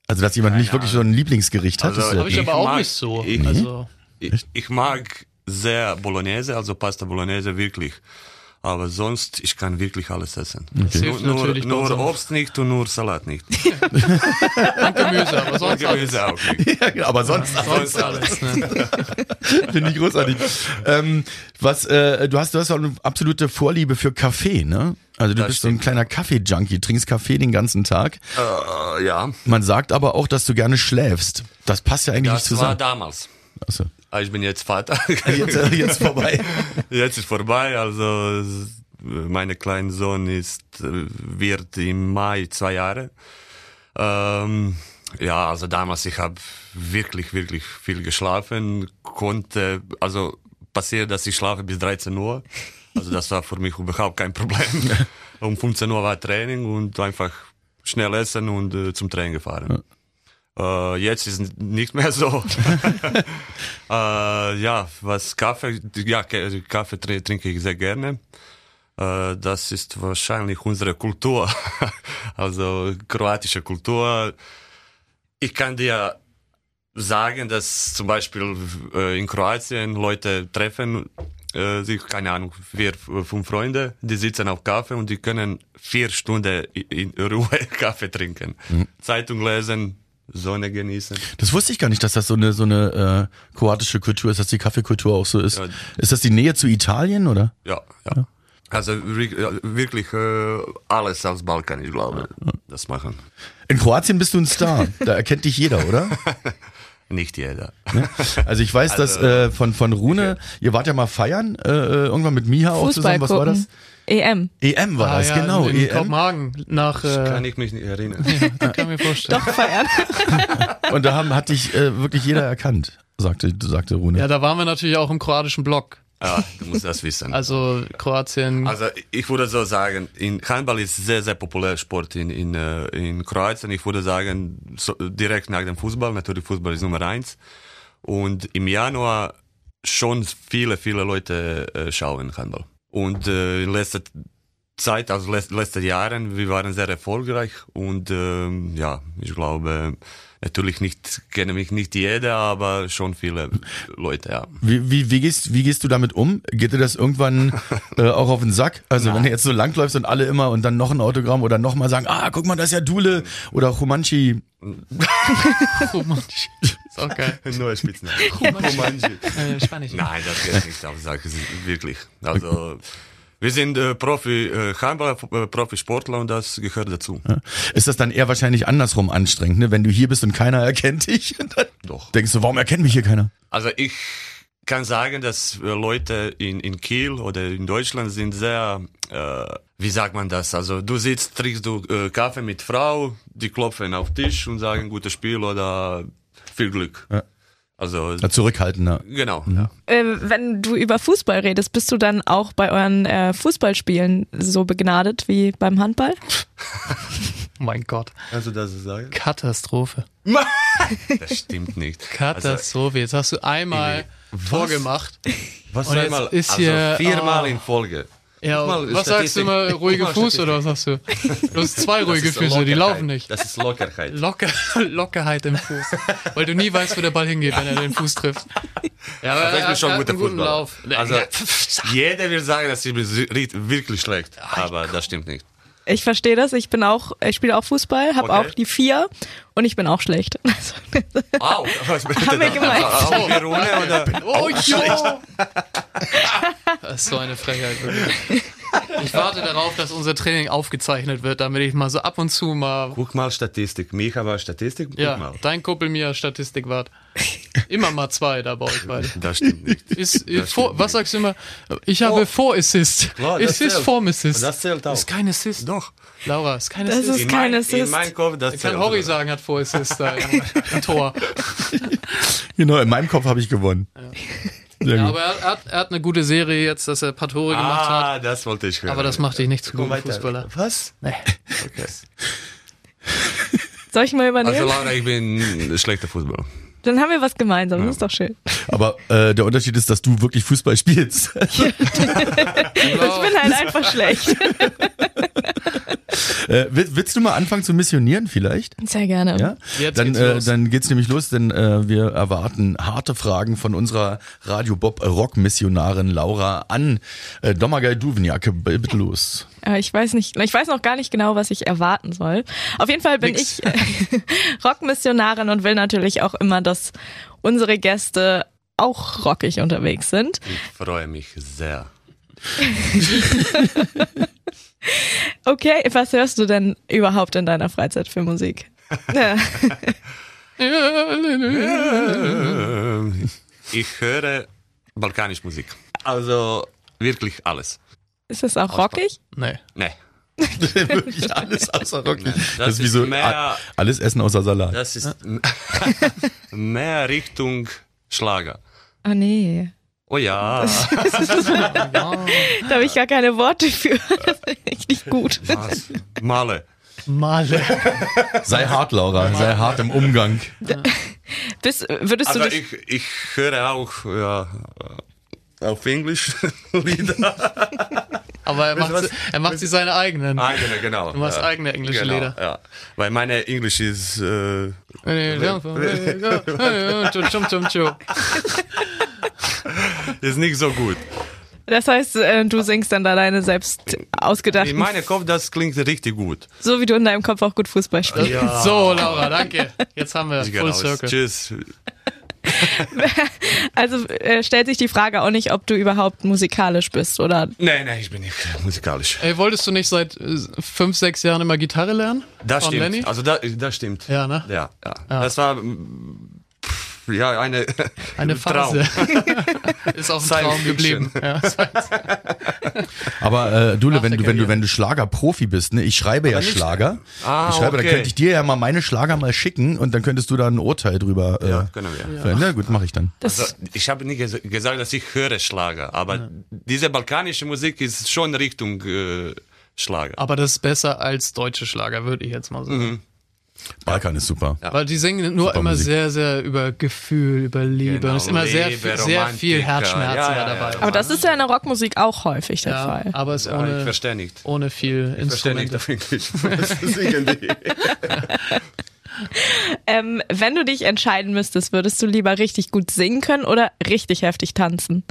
Also, dass jemand nicht wirklich so ein Lieblingsgericht hat. Also, ist Habe ich aber auch mag- nicht so. ich- also, Ich, ich mag sehr Bolognese, also Pasta Bolognese wirklich. Aber sonst, ich kann wirklich alles essen. Das Nur, nur, nur Obst nicht und nur Salat nicht. *laughs* und Gemüse, aber sonst alles. Gemüse auch nicht. *laughs* Ja, genau, aber sonst Sonst alles. Ne? *laughs* finde ich großartig. ähm, was, äh, du hast, du hast auch eine absolute Vorliebe für Kaffee, ne? Also du Das bist so ein stimmt, kleiner Kaffee-Junkie, trinkst Kaffee den ganzen Tag. Äh, ja, Man sagt aber auch, dass du gerne schläfst. Das passt ja eigentlich nicht das war zusammen. damals. Achso. Ah, Ich bin *laughs* jetzt Vater. Jetzt, jetzt vorbei. *laughs* Jetzt ist vorbei, also mein kleiner Sohn ist, äh, wird im Mai zwei Jahre. Ähm, ja, also damals, ich habe wirklich, wirklich viel geschlafen, konnte, also passiert, dass ich schlafe bis 13 Uhr. Also das war für mich überhaupt kein Problem. *laughs* um 15 Uhr war Training und einfach schnell essen und äh, zum Training gefahren. Äh, jetzt ist nicht mehr so. *laughs* äh, ja, was Kaffee, ja, Kaffee trinke ich sehr gerne. Äh, das ist wahrscheinlich unsere Kultur, *laughs* also kroatische Kultur. Ich kann dir sagen, dass zum Beispiel äh, in Kroatien Leute treffen äh, sich, keine Ahnung, vier, fünf Freunde, die sitzen auf Kaffee und die können vier Stunden in Ruhe *laughs* Kaffee trinken, mhm. Zeitung lesen, Sonne genießen. Das wusste ich gar nicht, dass das so eine so eine äh, kroatische Kultur ist, dass die Kaffeekultur auch so ist. Ja. Ist das die Nähe zu Italien oder? Ja, ja. ja. Also wirklich äh, alles aus Balkan, ich glaube, ja. das machen. In Kroatien bist du ein Star. *laughs* Da erkennt dich jeder, oder? Nicht jeder. Ne? Also ich weiß, dass also, äh, von von Rune, ihr wart ja mal feiern äh, äh irgendwann mit Miha auch zusammen. Was war das? EM. EM war ah, das, ja, genau. In, in EM. Kopenhagen nach. Äh, kann ich mich nicht erinnern. Ja, kann mir vorstellen. Doch feiern. *laughs* Und da haben, hat dich äh, wirklich jeder erkannt, sagte, sagte Rune. Ja, da waren wir natürlich auch im kroatischen Block. Ja, du musst das wissen. Also Kroatien. Also ich würde so sagen, in Handball ist sehr, sehr populär Sport in, in, äh, in Kroatien. Ich würde sagen, so, direkt nach dem Fußball, natürlich Fußball ist Nummer eins. Und im Januar schon viele, viele Leute äh, schauen Handball. Und äh, in letzter Zeit, also letzten Jahren, wir waren sehr erfolgreich und ähm, ja, ich glaube, natürlich nicht, kenne mich nicht jeder, aber schon viele Leute, ja. Wie, wie, wie, gehst, wie gehst du damit um? Geht dir das irgendwann *laughs* äh, auch auf den Sack? Also Nein. wenn du jetzt so langläufst und alle immer und dann noch ein Autogramm oder nochmal sagen, ah, guck mal, das ist ja Dule oder Romanchi. Romanchi. *laughs* Ist auch geil. *laughs* Neuer Spitzname. Romanchi. Äh, Spanisch. Nein, das geht nicht auf den Sack, wirklich. Also... Wir sind äh, Profi äh, Handballer, äh, Profisportler und das gehört dazu. Ja. Ist das dann eher wahrscheinlich andersrum anstrengend, ne? wenn du hier bist und keiner erkennt dich? *laughs* Doch. Denkst du, warum erkennt mich hier keiner? Also ich kann sagen, dass äh, Leute in, in Kiel oder in Deutschland sind sehr, äh, wie sagt man das? Also du sitzt, trinkst du äh, Kaffee mit Frau, die klopfen auf Tisch und sagen gutes Spiel oder viel Glück. Ja. Also ja, zurückhaltender. Genau. Ja. Äh, wenn du über Fußball redest, bist du dann auch bei euren äh, Fußballspielen so begnadet wie beim Handball? *laughs* mein Gott. Kannst du das sagen? Katastrophe. *laughs* das stimmt nicht. *laughs* Katastrophe. Jetzt hast du einmal Was? vorgemacht. Was und einmal? Ist also hier, viermal oh. in Folge. Ja, was sagst du immer? *laughs* Ruhige Fuß oder was sagst du? Du hast zwei ruhige Füße, die laufen nicht. Das ist Lockerheit. Locker, *laughs* Lockerheit im Fuß. Weil du nie weißt, wo der Ball hingeht, wenn er den Fuß trifft. Ja, aber also ich bin schon guter Fußballer. Lauf. Also, *laughs* jeder will sagen, dass sie wirklich schlecht, aber das stimmt nicht. Ich verstehe das. Ich bin auch, ich spiele auch Fußball, habe okay. auch die vier und ich bin auch schlecht. *laughs* Au, was *laughs* Haben wir gemeint. Also, auch Verone oder? Oh, jo. Das ist so eine Frechheit. Wirklich. *laughs* Ich warte darauf, dass unser Training aufgezeichnet wird, damit ich mal so ab und zu mal. Guck mal Statistik. Micha war Statistik. Guck ja, mal. dein Kumpel mir Statistik wart. Immer mal zwei da bei euch beide. Das stimmt nicht. Ist, das vor, stimmt was sagst du immer? Ich habe oh. Vor-Assist. Klar, Assist, Form-Assist. Das zählt auch. Ist kein Assist. Doch. Laura, ist kein Assist. Das ist kein Assist. In meinem Kopf, das Kann Horry sagen, hat Vor-Assist da im, Tor. *laughs* Genau, in meinem Kopf habe ich gewonnen. Ja. Ja, aber er, hat, er hat eine gute Serie jetzt, dass er ein paar Tore ah, gemacht hat. Ah, das wollte ich hören. Aber das macht dich nicht zu gutem Fußballer. Was? Nee. Okay. Soll ich mal übernehmen? Also Laura, ich bin ein schlechter Fußballer. Dann haben wir was gemeinsam, ja. das ist doch schön. Aber äh, der Unterschied ist, dass du wirklich Fußball spielst. *laughs* ich bin halt einfach schlecht. *laughs* Äh, willst du mal anfangen zu missionieren vielleicht? Sehr gerne. Ja? Jetzt dann, geht's äh, dann geht's nämlich los, denn äh, wir erwarten harte Fragen von unserer Radio Bob Rock Missionarin Laura an äh, Domagoj Duvniak. Bitte los. Äh, ich weiß nicht, ich weiß noch gar nicht genau, was ich erwarten soll. Auf jeden Fall bin Nix. ich äh, *laughs* Rockmissionarin und will natürlich auch immer, dass unsere Gäste auch rockig unterwegs sind. Ich freue mich sehr. *laughs* okay, was hörst du denn überhaupt in deiner Freizeit für Musik? *laughs* ich höre balkanische Musik. Also wirklich alles. Ist das auch rockig? Nee. Nee. *laughs* wirklich alles außer rockig. Das, das, ist wie so mehr, alles Essen außer Salat. Das ist *laughs* mehr Richtung Schlager. Oh nee. Oh ja. Da habe ich gar keine Worte für. Das ist echt nicht gut. Was? Male. Male. Sei hart, Laura, sei hart im Umgang. Bist, würdest Also du ich, ich höre auch ja, auf Englisch Lieder. Aber er macht, was? sie- er macht sich seine eigenen. Eigene, genau. Du machst ja. eigene englische genau, Lieder. Ja. Weil meine Englisch ist äh. *laughs* ist nicht so gut. das heißt, äh, du singst dann da deine selbst ausgedachten, In meinem Kopf, das klingt richtig gut. so wie du in deinem Kopf auch gut Fußball spielst. *laughs* So, Laura, danke. Jetzt haben wir Full. Circle. Tschüss. *laughs* Also äh, stellt sich die Frage auch nicht, ob du überhaupt musikalisch bist oder Nein, nein, ich bin nicht musikalisch. Ey, wolltest du nicht seit äh, fünf, sechs Jahren immer Gitarre lernen? Das Von stimmt. Lenny? Also da, das stimmt. Ja, ne? Ja, ja. Das war ja eine *laughs* Eine Traum. Phase. *laughs* Ist auch ein Science Traum geblieben. Ja, *laughs* Aber äh, Dule, wenn du, wenn du, wenn du Schlagerprofi bist, ne? Ich schreibe ja nicht- Schlager. Ah, ich schreibe, okay. dann könnte ich dir ja mal meine Schlager mal schicken und dann könntest du da ein Urteil drüber. Äh, Ja, können wir. fällen. Na gut, mache ich dann. das, Also, ich habe nicht ges gesagt, dass ich höre Schlager, aber diese balkanische Musik ist schon Richtung äh, Schlager. Aber das ist besser als deutsche Schlager, würde ich jetzt mal sagen. Balkan ist super. Weil die singen nur Super immer Musik. sehr, sehr über Gefühl, über Liebe. Genau, und es ist immer sehr, Liebe, viel- sehr viel Herzschmerz ja, ja, dabei. ja. aber das ist ja in der Rockmusik auch häufig der ja, Fall. aber es ist Ja, ich ohne, verstehe nicht. ohne viel Ich verstehe nicht Instrumente. *laughs* auf Englisch. *laughs* Singen die? Ähm, wenn du dich entscheiden müsstest, würdest du lieber richtig gut singen können oder richtig heftig tanzen?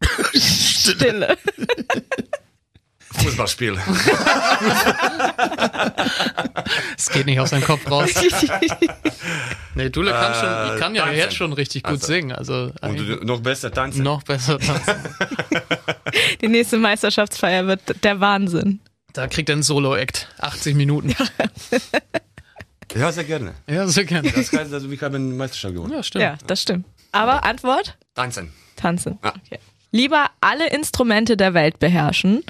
*laughs* Stille. Fußballspiel. *laughs* Es geht nicht aus deinem Kopf raus. *laughs* Nee, Dule kann schon, Äh, kann ja tanzen. jetzt schon richtig gut Also. singen. Also Und eigentlich du- noch besser tanzen. noch besser tanzen. *laughs* Die nächste Meisterschaftsfeier wird der Wahnsinn. Da kriegt er ein Solo-Act. 80 Minuten. Ja, sehr gerne. Ja, sehr gerne. Das heißt, also, wir haben eine Meisterschaft gewonnen. Ja, stimmt. Ja, das stimmt. Aber Antwort? Tanzen. Tanzen. Ah. Okay. Lieber alle Instrumente der Welt beherrschen,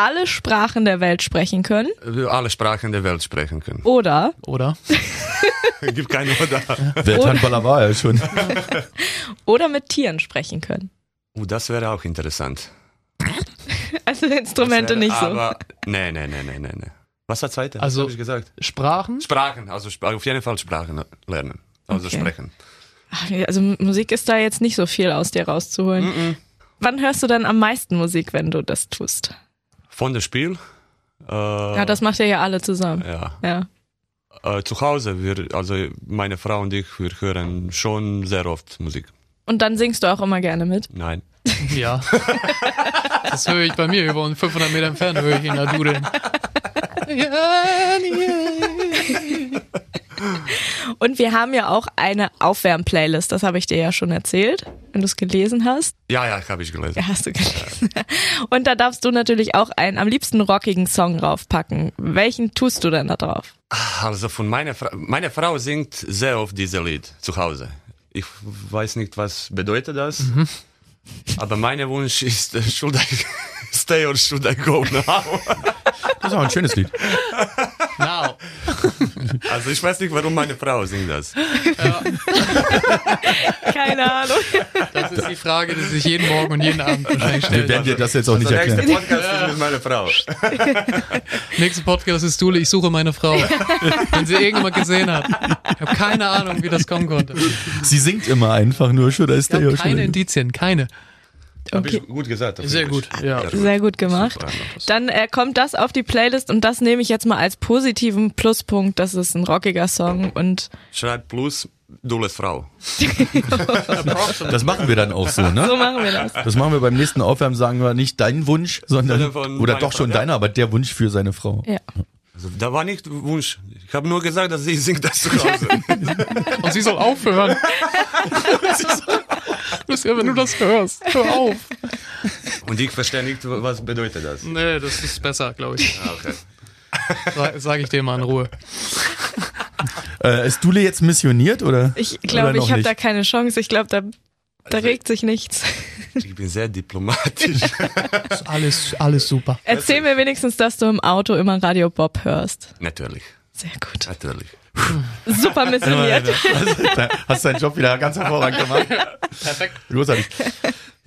alle Sprachen der Welt sprechen können Wir alle Sprachen der Welt sprechen können. oder Oder? *laughs* Gibt keine Oder. Welthandballer war er schon. *laughs* oder mit Tieren sprechen können. Oh, das wäre auch interessant. *laughs* Also Instrumente wäre- nicht so. Aber, nee, nee, nee, nee, nee. nee. Was war zweite? Also- ich gesagt? Sprachen? Sprachen, also auf jeden Fall Sprachen lernen. Also Okay. sprechen. Also Musik ist da jetzt nicht so viel aus dir rauszuholen. Wann hörst du dann am meisten Musik, wenn du das tust? Von dem Spiel. Äh, Ja, das macht ihr ja alle zusammen. ja. Ja. Äh, zu Hause, wir, also meine Frau und ich, wir hören schon sehr oft Musik. Und dann singst du auch immer gerne mit. Nein. *laughs* Ja. Das höre ich bei mir. Wir wohnen 500 Meter entfernt, höre ich ihn da dudeln. Und wir haben ja auch eine Aufwärm-Playlist. Das habe ich dir ja schon erzählt, wenn du es gelesen hast. Ja, ja, habe ich gelesen. Ja, hast du gelesen. Und da darfst du natürlich auch einen am liebsten rockigen Song draufpacken. Welchen tust du denn da drauf? Also von meiner Frau, meine Frau singt sehr oft dieses Lied zu Hause. Ich weiß nicht, was bedeutet das. Aber mein Wunsch ist, äh, should I *laughs* stay or should I go now? Das ist auch ein schönes Lied. *laughs* Now. *laughs* *laughs* Also ich weiß nicht, warum meine Frau singt das. Keine Ahnung. Das ist die Frage, die sich jeden Morgen und jeden Abend wahrscheinlich Wir stellt. werden dir das jetzt auch nicht Also der erklären. nächste Podcast ist mit meiner Frau. *laughs* Nächster Podcast ist Dule, ich suche meine Frau. Wenn sie irgendjemand gesehen hat. Ich habe keine Ahnung, wie das kommen konnte. Sie singt immer einfach nur, should I Ich stay habe keine Indizien, keine. Hab Okay. ich gut gesagt. Sehr gut, ja. Sehr gut gemacht. Dann äh, kommt das auf die Playlist und das nehme ich jetzt mal als positiven Pluspunkt. Das ist ein rockiger Song und Schreibt plus Dules Frau. *laughs* Das machen wir dann auch so, so ne? machen wir das. Das machen wir beim nächsten Aufwärmen, sagen wir nicht dein Wunsch, sondern, oder doch schon Frau, ja. deiner, aber der Wunsch für seine Frau. Ja. Also, da war nicht Wunsch. Ich habe nur gesagt, dass sie singt das zu Hause. *laughs* Und sie soll aufhören. *laughs* Sie soll- Lucia, wenn du das hörst, hör auf. *laughs* Und ich verstehe nicht, was bedeutet das. Nee, das ist besser, glaube ich. Ah, okay. Sag, sag ich dir mal in Ruhe. Äh, ist Dule jetzt missioniert oder? Ich glaube, ich habe da keine Chance. Ich glaube, da, da Also- regt sich nichts. Ich bin sehr diplomatisch. *laughs* Ist alles, alles super. Erzähl mir wenigstens, dass du im Auto immer Radio Bob hörst. Natürlich, Sehr gut. natürlich. Super missioniert. Hast deinen Job wieder ganz hervorragend gemacht. Perfekt. Großartig.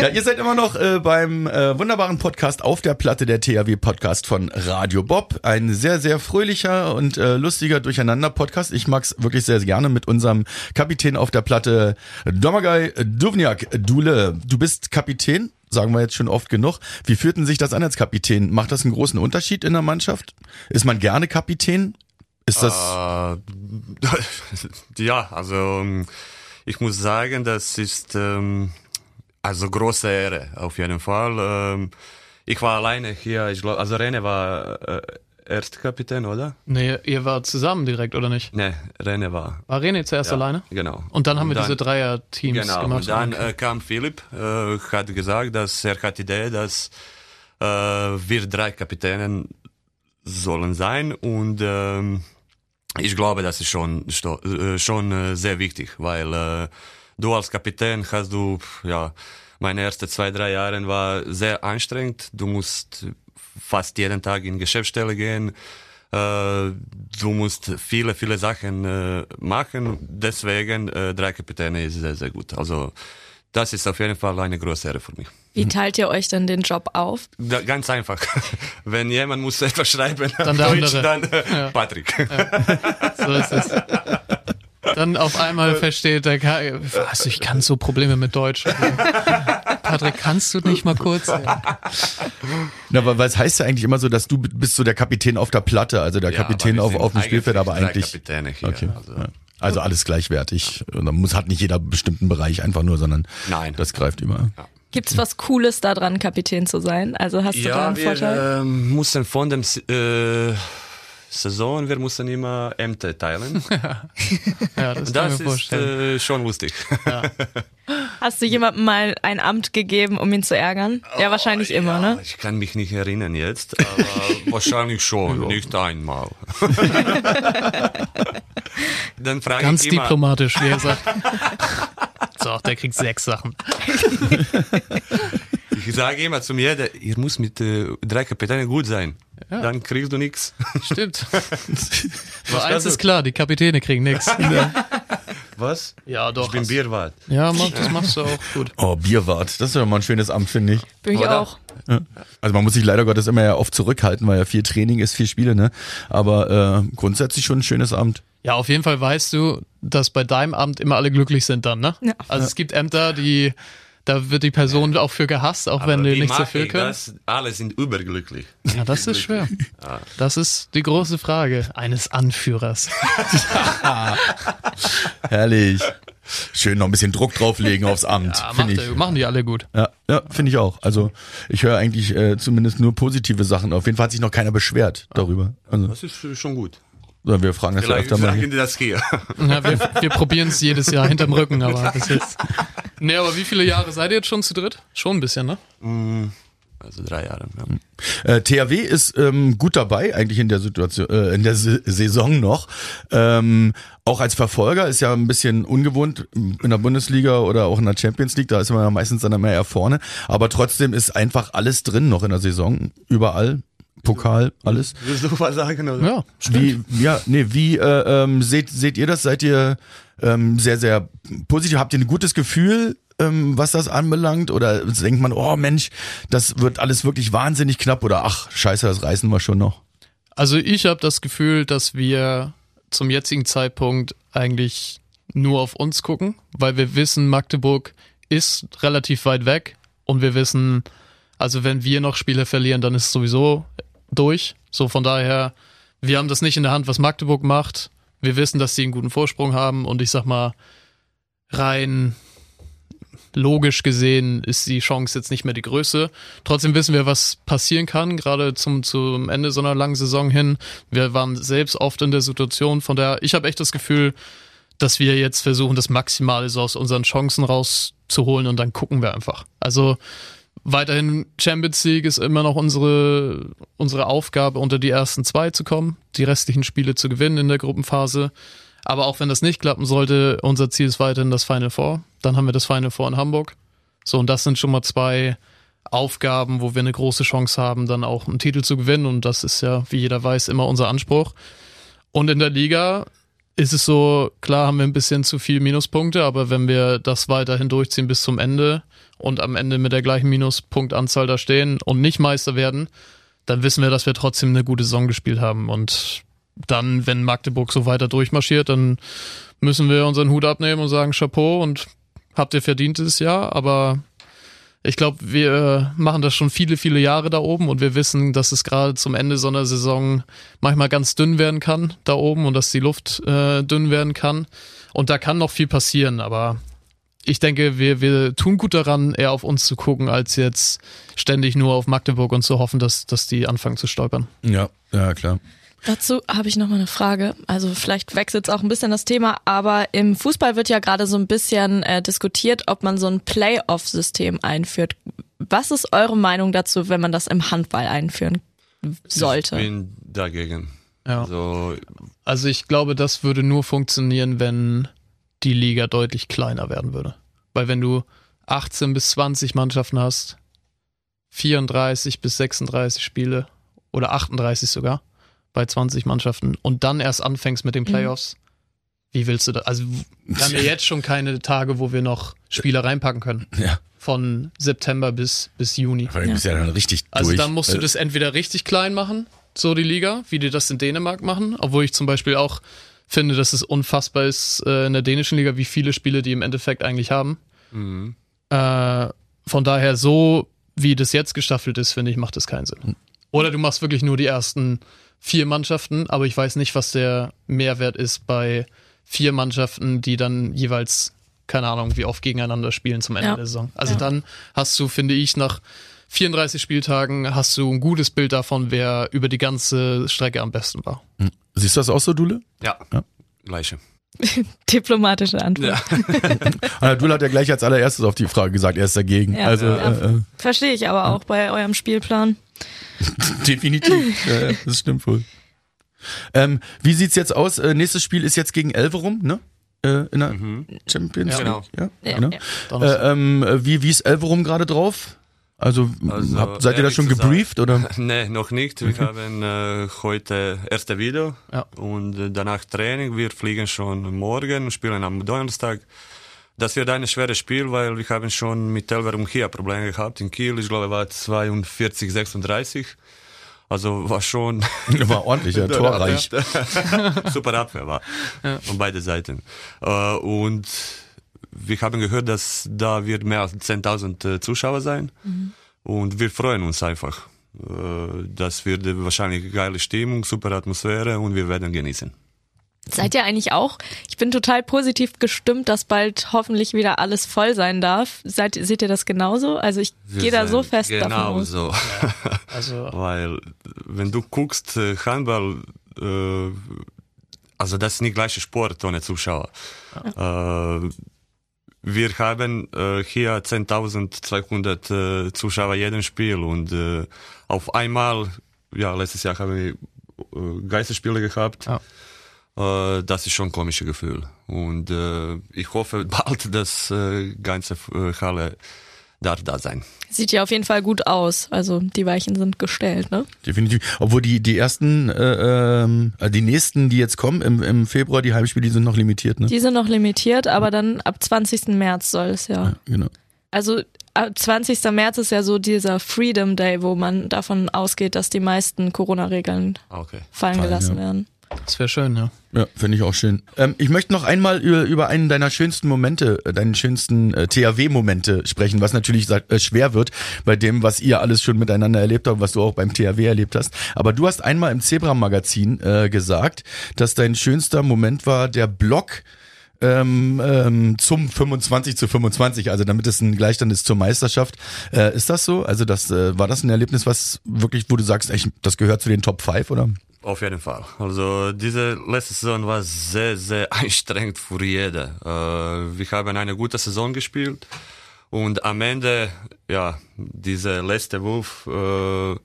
Ja, ihr seid immer noch äh, beim äh, wunderbaren Podcast auf der Platte der THW Podcast von Radio Bob. Ein sehr, sehr fröhlicher und äh, lustiger Durcheinander-Podcast. Ich mag's wirklich sehr, sehr gerne mit unserem Kapitän auf der Platte Domagoj Duvniak Dule. Du bist Kapitän, sagen wir jetzt schon oft genug. Wie führten sich das an als Kapitän? Macht das einen großen Unterschied in der Mannschaft? Ist man gerne Kapitän? Ist das. Äh, *laughs* ja, also ähm, ich muss sagen, das ist ähm, also große Ehre auf jeden Fall. Ähm, ich war alleine hier, ich glaube, also Rene war äh, Erstkapitän, oder? Nee, ihr wart zusammen direkt, oder nicht? Nee, Rene war. War Rene zuerst Ja, alleine? Genau. Und dann haben wir Und diese Dreier-Teams Genau, gemacht. und dann äh, kam Philipp, äh, hat gesagt, dass er hat die Idee, dass äh, wir drei Kapitänen sollen sein und ähm, ich glaube, das ist schon, äh, schon äh, sehr wichtig, weil äh, du als Kapitän hast du, ja, meine ersten zwei, drei Jahre war sehr anstrengend. Du musst fast jeden Tag in Geschäftsstelle gehen. Du musst viele, viele Sachen machen. Deswegen drei Kapitäne ist sehr, sehr gut. Also das ist auf jeden Fall eine große Ehre für mich. Wie teilt ihr euch denn den Job auf? Da, ganz einfach. *laughs* Wenn jemand muss etwas schreiben, Dann der Deutsch, andere. dann äh, Patrick. So ist es. Dann auf einmal versteht der Ka Was, ich kann so Probleme mit Deutsch. Patrick, kannst du nicht mal kurz? Na, aber was heißt ja eigentlich immer so, dass du bist so der Kapitän auf der Platte, also der Ja, Kapitän auf, auf dem Spielfeld, aber drei eigentlich. Kapitäne hier, Okay. also- ja. Also alles gleichwertig. Und dann muss hat nicht jeder bestimmten Bereich einfach nur, sondern Nein. das greift überall. Gibt's was Cooles daran, Kapitän zu sein? Also hast du da Ja, einen Vorteil? wir ähm, mussten von dem äh, Saison, wir mussten immer Ämter teilen. *laughs* Ja, das, kann Das ist vorstellen. äh, schon lustig. *laughs* Hast du jemandem mal ein Amt gegeben, um ihn zu ärgern? ja, wahrscheinlich immer, Oh, ja, ne? Ich kann mich nicht erinnern jetzt, aber *laughs* wahrscheinlich schon, nicht einmal. Dann frage Ganz ich immer, diplomatisch, wie er sagt. So, der kriegt sechs Sachen. Ich sage immer zu mir, der, ihr muss mit äh, drei Kapitänen gut sein. Dann kriegst du nichts. Stimmt. *laughs* Aber eins ist klar, die Kapitäne kriegen nichts. *laughs* Was? Ja, doch. Ich bin Bierwart. Ja, mach, das machst du auch gut. Oh, Bierwart, das ist ja mal ein schönes Amt, finde ich. Bin ich Oder? auch. Also man muss sich leider Gottes immer ja oft zurückhalten, weil ja viel Training ist, viel Spiele, ne? Aber äh, grundsätzlich schon ein schönes Amt. Ja, auf jeden Fall weißt du, dass bei deinem Amt immer alle glücklich sind dann, ne? Ja. Also es gibt Ämter, die, da wird die Person auch für gehasst, auch wenn Aber die wie nichts mache dafür. Das? Alle sind überglücklich. Ja, das ist schwer. Das ist die große Frage eines Anführers. *laughs* Herrlich. Schön noch ein bisschen Druck drauflegen aufs Amt, Ja, macht, ich. machen die alle gut. Ja, ja finde ich auch. Also ich höre eigentlich äh, zumindest nur positive Sachen. Auf jeden Fall hat sich noch keiner beschwert darüber. Also Das ist schon gut. Wir fragen das ja Vielleicht öfter mal. die das hier. *laughs* Ja, wir wir probieren es jedes Jahr hinterm Rücken, aber *laughs* bis jetzt. Nee, aber wie viele Jahre seid ihr jetzt schon zu dritt? Schon ein bisschen, ne? Also drei Jahre. Ja. Äh, THW ist ähm, gut dabei, eigentlich in der Situation, äh, in der S Saison noch. Ähm, auch als Verfolger ist ja ein bisschen ungewohnt in der Bundesliga oder auch in der Champions League, da ist man ja meistens dann immer eher vorne. Aber trotzdem ist einfach alles drin noch in der Saison. Überall. Pokal, alles. Willst du was sagen? Oder? Ja. Wie, ja, nee, wie äh, ähm, seht, seht ihr das? Seid ihr ähm, sehr, sehr positiv? Habt ihr ein gutes Gefühl, ähm, was das anbelangt? Oder denkt man, oh Mensch, das wird alles wirklich wahnsinnig knapp? Oder ach, scheiße, das reißen wir schon noch. Also ich habe das Gefühl, dass wir zum jetzigen Zeitpunkt eigentlich nur auf uns gucken, weil wir wissen, Magdeburg ist relativ weit weg und wir wissen, also wenn wir noch Spiele verlieren, dann ist es sowieso durch. So von daher, wir haben das nicht in der Hand, was Magdeburg macht. Wir wissen, dass sie einen guten Vorsprung haben und ich sag mal, rein logisch gesehen ist die Chance jetzt nicht mehr die größte. Trotzdem wissen wir, was passieren kann, gerade zum, zum Ende so einer langen Saison hin. Wir waren selbst oft in der Situation, von der ich habe echt das Gefühl, dass wir jetzt versuchen, das Maximale so aus unseren Chancen rauszuholen und dann gucken wir einfach. Also weiterhin Champions League ist immer noch unsere, unsere Aufgabe, unter die ersten zwei zu kommen, die restlichen Spiele zu gewinnen in der Gruppenphase. Aber auch wenn das nicht klappen sollte, unser Ziel ist weiterhin das Final Four. Dann haben wir das Final Four in Hamburg. So, und das sind schon mal zwei Aufgaben, wo wir eine große Chance haben, dann auch einen Titel zu gewinnen. Und das ist ja, wie jeder weiß, immer unser Anspruch. Und in der Liga ist es so, klar haben wir ein bisschen zu viel Minuspunkte, aber wenn wir das weiterhin durchziehen bis zum Ende und am Ende mit der gleichen Minuspunktanzahl da stehen und nicht Meister werden, dann wissen wir, dass wir trotzdem eine gute Saison gespielt haben. Und dann, wenn Magdeburg so weiter durchmarschiert, dann müssen wir unseren Hut abnehmen und sagen Chapeau und habt ihr verdient dieses Jahr, aber ich glaube, wir machen das schon viele, viele Jahre da oben und wir wissen, dass es gerade zum Ende so einer Saison manchmal ganz dünn werden kann da oben und dass die Luft äh, dünn werden kann. Und da kann noch viel passieren, aber ich denke, wir, wir tun gut daran, eher auf uns zu gucken, als jetzt ständig nur auf Magdeburg und zu hoffen, dass, dass die anfangen zu stolpern. Ja, ja, klar. Dazu habe ich noch mal eine Frage. Also vielleicht wechselt es auch ein bisschen das Thema, aber im Fußball wird ja gerade so ein bisschen äh, diskutiert, ob man so ein Playoff-System einführt. Was ist eure Meinung dazu, wenn man das im Handball einführen sollte? Ich bin dagegen. Ja. Also, also ich glaube, das würde nur funktionieren, wenn die Liga deutlich kleiner werden würde. Weil wenn du 18 bis 20 Mannschaften hast, 34 bis 36 Spiele oder 38 sogar, bei 20 Mannschaften und dann erst anfängst mit den mhm. Playoffs, mhm. wie willst du das? Also wir haben ja *laughs* jetzt schon keine Tage, wo wir noch Spieler reinpacken können. Ja. Von September bis, bis Juni. Aber ja. ja dann richtig Also durch. dann musst du äh, das entweder richtig klein machen, so die Liga, wie die das in Dänemark machen, obwohl ich zum Beispiel auch finde, dass es unfassbar ist äh, in der dänischen Liga, wie viele Spiele die im Endeffekt eigentlich haben. Mhm. Äh, von daher so, wie das jetzt gestaffelt ist, finde ich, macht das keinen Sinn. Oder du machst wirklich nur die ersten vier Mannschaften, aber ich weiß nicht, was der Mehrwert ist bei vier Mannschaften, die dann jeweils, keine Ahnung, wie oft gegeneinander spielen zum Ende ja. der Saison. Also ja. dann hast du, finde ich, nach 34 Spieltagen hast du ein gutes Bild davon, wer über die ganze Strecke am besten war. Hm. Siehst du das auch so, Dule? Ja, ja. gleiche. *laughs* Diplomatische Antwort. Ja. *laughs* Dule hat ja gleich als allererstes auf die Frage gesagt, er ist dagegen. Ja, also, ja. Äh, äh. Verstehe ich aber auch bei eurem Spielplan. *laughs* Definitiv. ja, das stimmt wohl. Ähm, wie sieht's jetzt aus? Äh, nächstes Spiel ist jetzt gegen Elverum, ne? Äh, in der mhm. Champions League. Genau. Ja, ja, genau. Äh, ähm, wie, wie ist Elverum gerade drauf? Also, also habt, seid ihr da schon gebrieft oder? *laughs* Nee, noch nicht. Wir haben äh, heute erste Video ja. und äh, danach Training. Wir fliegen schon morgen und spielen am Donnerstag. Das wird ein schweres Spiel, weil wir haben schon mit Elverum hier Probleme gehabt. In Kiel, ich glaube, war 42, 36. Also war schon. *laughs* War ordentlich, ja, *laughs* torreich. Super Abwehr war. Ja. Von beiden Seiten. Uh, und wir haben gehört, dass da wird mehr als 10.000 äh, Zuschauer sein. Mhm. Und wir freuen uns einfach. Uh, das wird wahrscheinlich eine geile Stimmung, super Atmosphäre und wir werden genießen. Seid ihr eigentlich auch? Ich bin total positiv gestimmt, dass bald hoffentlich wieder alles voll sein darf. Seid, seht ihr das genauso? Also ich gehe da so fest genau davon aus. so. *laughs* Ja, also. Weil wenn du guckst, äh, Handball, äh, also das ist nicht gleiche Sport ohne Zuschauer. Ja. Äh, wir haben äh, hier 10.200 äh, Zuschauer jedem Spiel und äh, auf einmal, ja, letztes Jahr haben wir äh, Geisterspiele gehabt. Äh, das ist schon ein komisches Gefühl. Und äh, ich hoffe *laughs* bald, dass äh, ganze äh, Halle darf da sein. Sieht ja auf jeden Fall gut aus. Also die Weichen sind gestellt, ne? Definitiv. Obwohl die, die ersten, äh, äh, die nächsten, die jetzt kommen im, im Februar, die Heimspiele, die sind noch limitiert, ne? Die sind noch limitiert, aber dann ab 20. März soll es ja. ja genau. Also ab 20. März ist ja so dieser Freedom Day, wo man davon ausgeht, dass die meisten Corona-Regeln ah, okay. fallen, fallen gelassen ja. werden. Das wäre schön, ja. Ja, finde ich auch schön. Ähm, ich möchte noch einmal über, über einen deiner schönsten Momente, äh, deinen schönsten äh, THW-Momente sprechen, was natürlich äh, schwer wird bei dem, was ihr alles schon miteinander erlebt habt, was du auch beim THW erlebt hast. Aber du hast einmal im Zebra-Magazin äh, gesagt, dass dein schönster Moment war der Blog ähm, ähm, zum 25 zu 25, also damit es ein Gleichstand ist zur Meisterschaft. Äh, ist das so? Also das äh, war das ein Erlebnis, was wirklich, wo du sagst, echt, das gehört zu den Top 5 oder? Auf jeden Fall. Also diese letzte Saison war sehr, sehr *laughs* anstrengend für jeder. Äh, wir haben eine gute Saison gespielt und am Ende, ja, diese letzte Wurf, äh,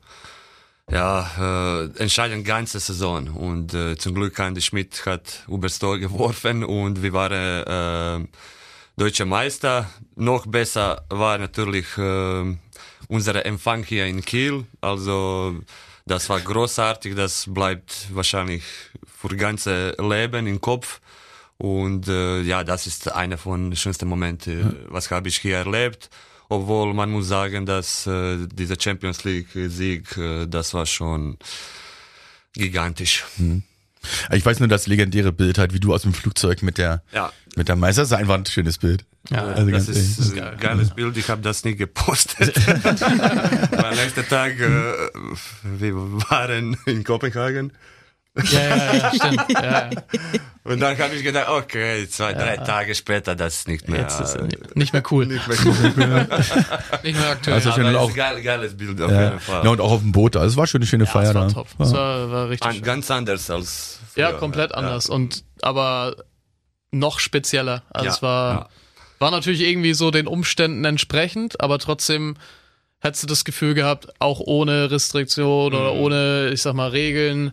ja, äh, entscheiden ganze Saison. Und äh, zum Glück Andy Schmidt hat übers *laughs* geworfen und wir waren äh, deutsche Meister. Noch besser war natürlich äh, unser Empfang hier in Kiel. Also das war großartig, das bleibt wahrscheinlich für ganze Leben im Kopf. Und äh, ja, das ist einer von schönsten Momenten, ja. was habe ich hier erlebt. Obwohl man muss sagen, dass äh, dieser Champions League Sieg, äh, das war schon gigantisch. Mhm. Ich weiß nur das legendäre Bild halt, wie du aus dem Flugzeug mit der ja. Mit der Meister. Das ist einfach ein schönes Bild. Ja, also das ist ein geiles Bild. Ich habe das nie gepostet. *laughs* Mein nächster Tag, äh, wir waren in Kopenhagen. Ja, ja, ja, stimmt. *laughs* Ja, ja. Und dann habe ich gedacht, okay, zwei, drei ja. Tage später, das ist nicht mehr. Jetzt ist nicht mehr cool. *laughs* Nicht mehr cool. nicht mehr aktuell. Also Aber auch, ist geil, geiles Bild auf jeden Fall. Ja, und auch auf dem Boot. Also es war schon eine schöne ja, Feier das war da. top. Das war, war richtig Ein, schön. Ganz anders als. Ja, früher. komplett anders. Und aber noch spezieller. Also Ja, es war, ja. war natürlich irgendwie so den Umständen entsprechend, aber trotzdem hättest du das Gefühl gehabt, auch ohne Restriktion oder Mhm. ohne, ich sag mal, Regeln,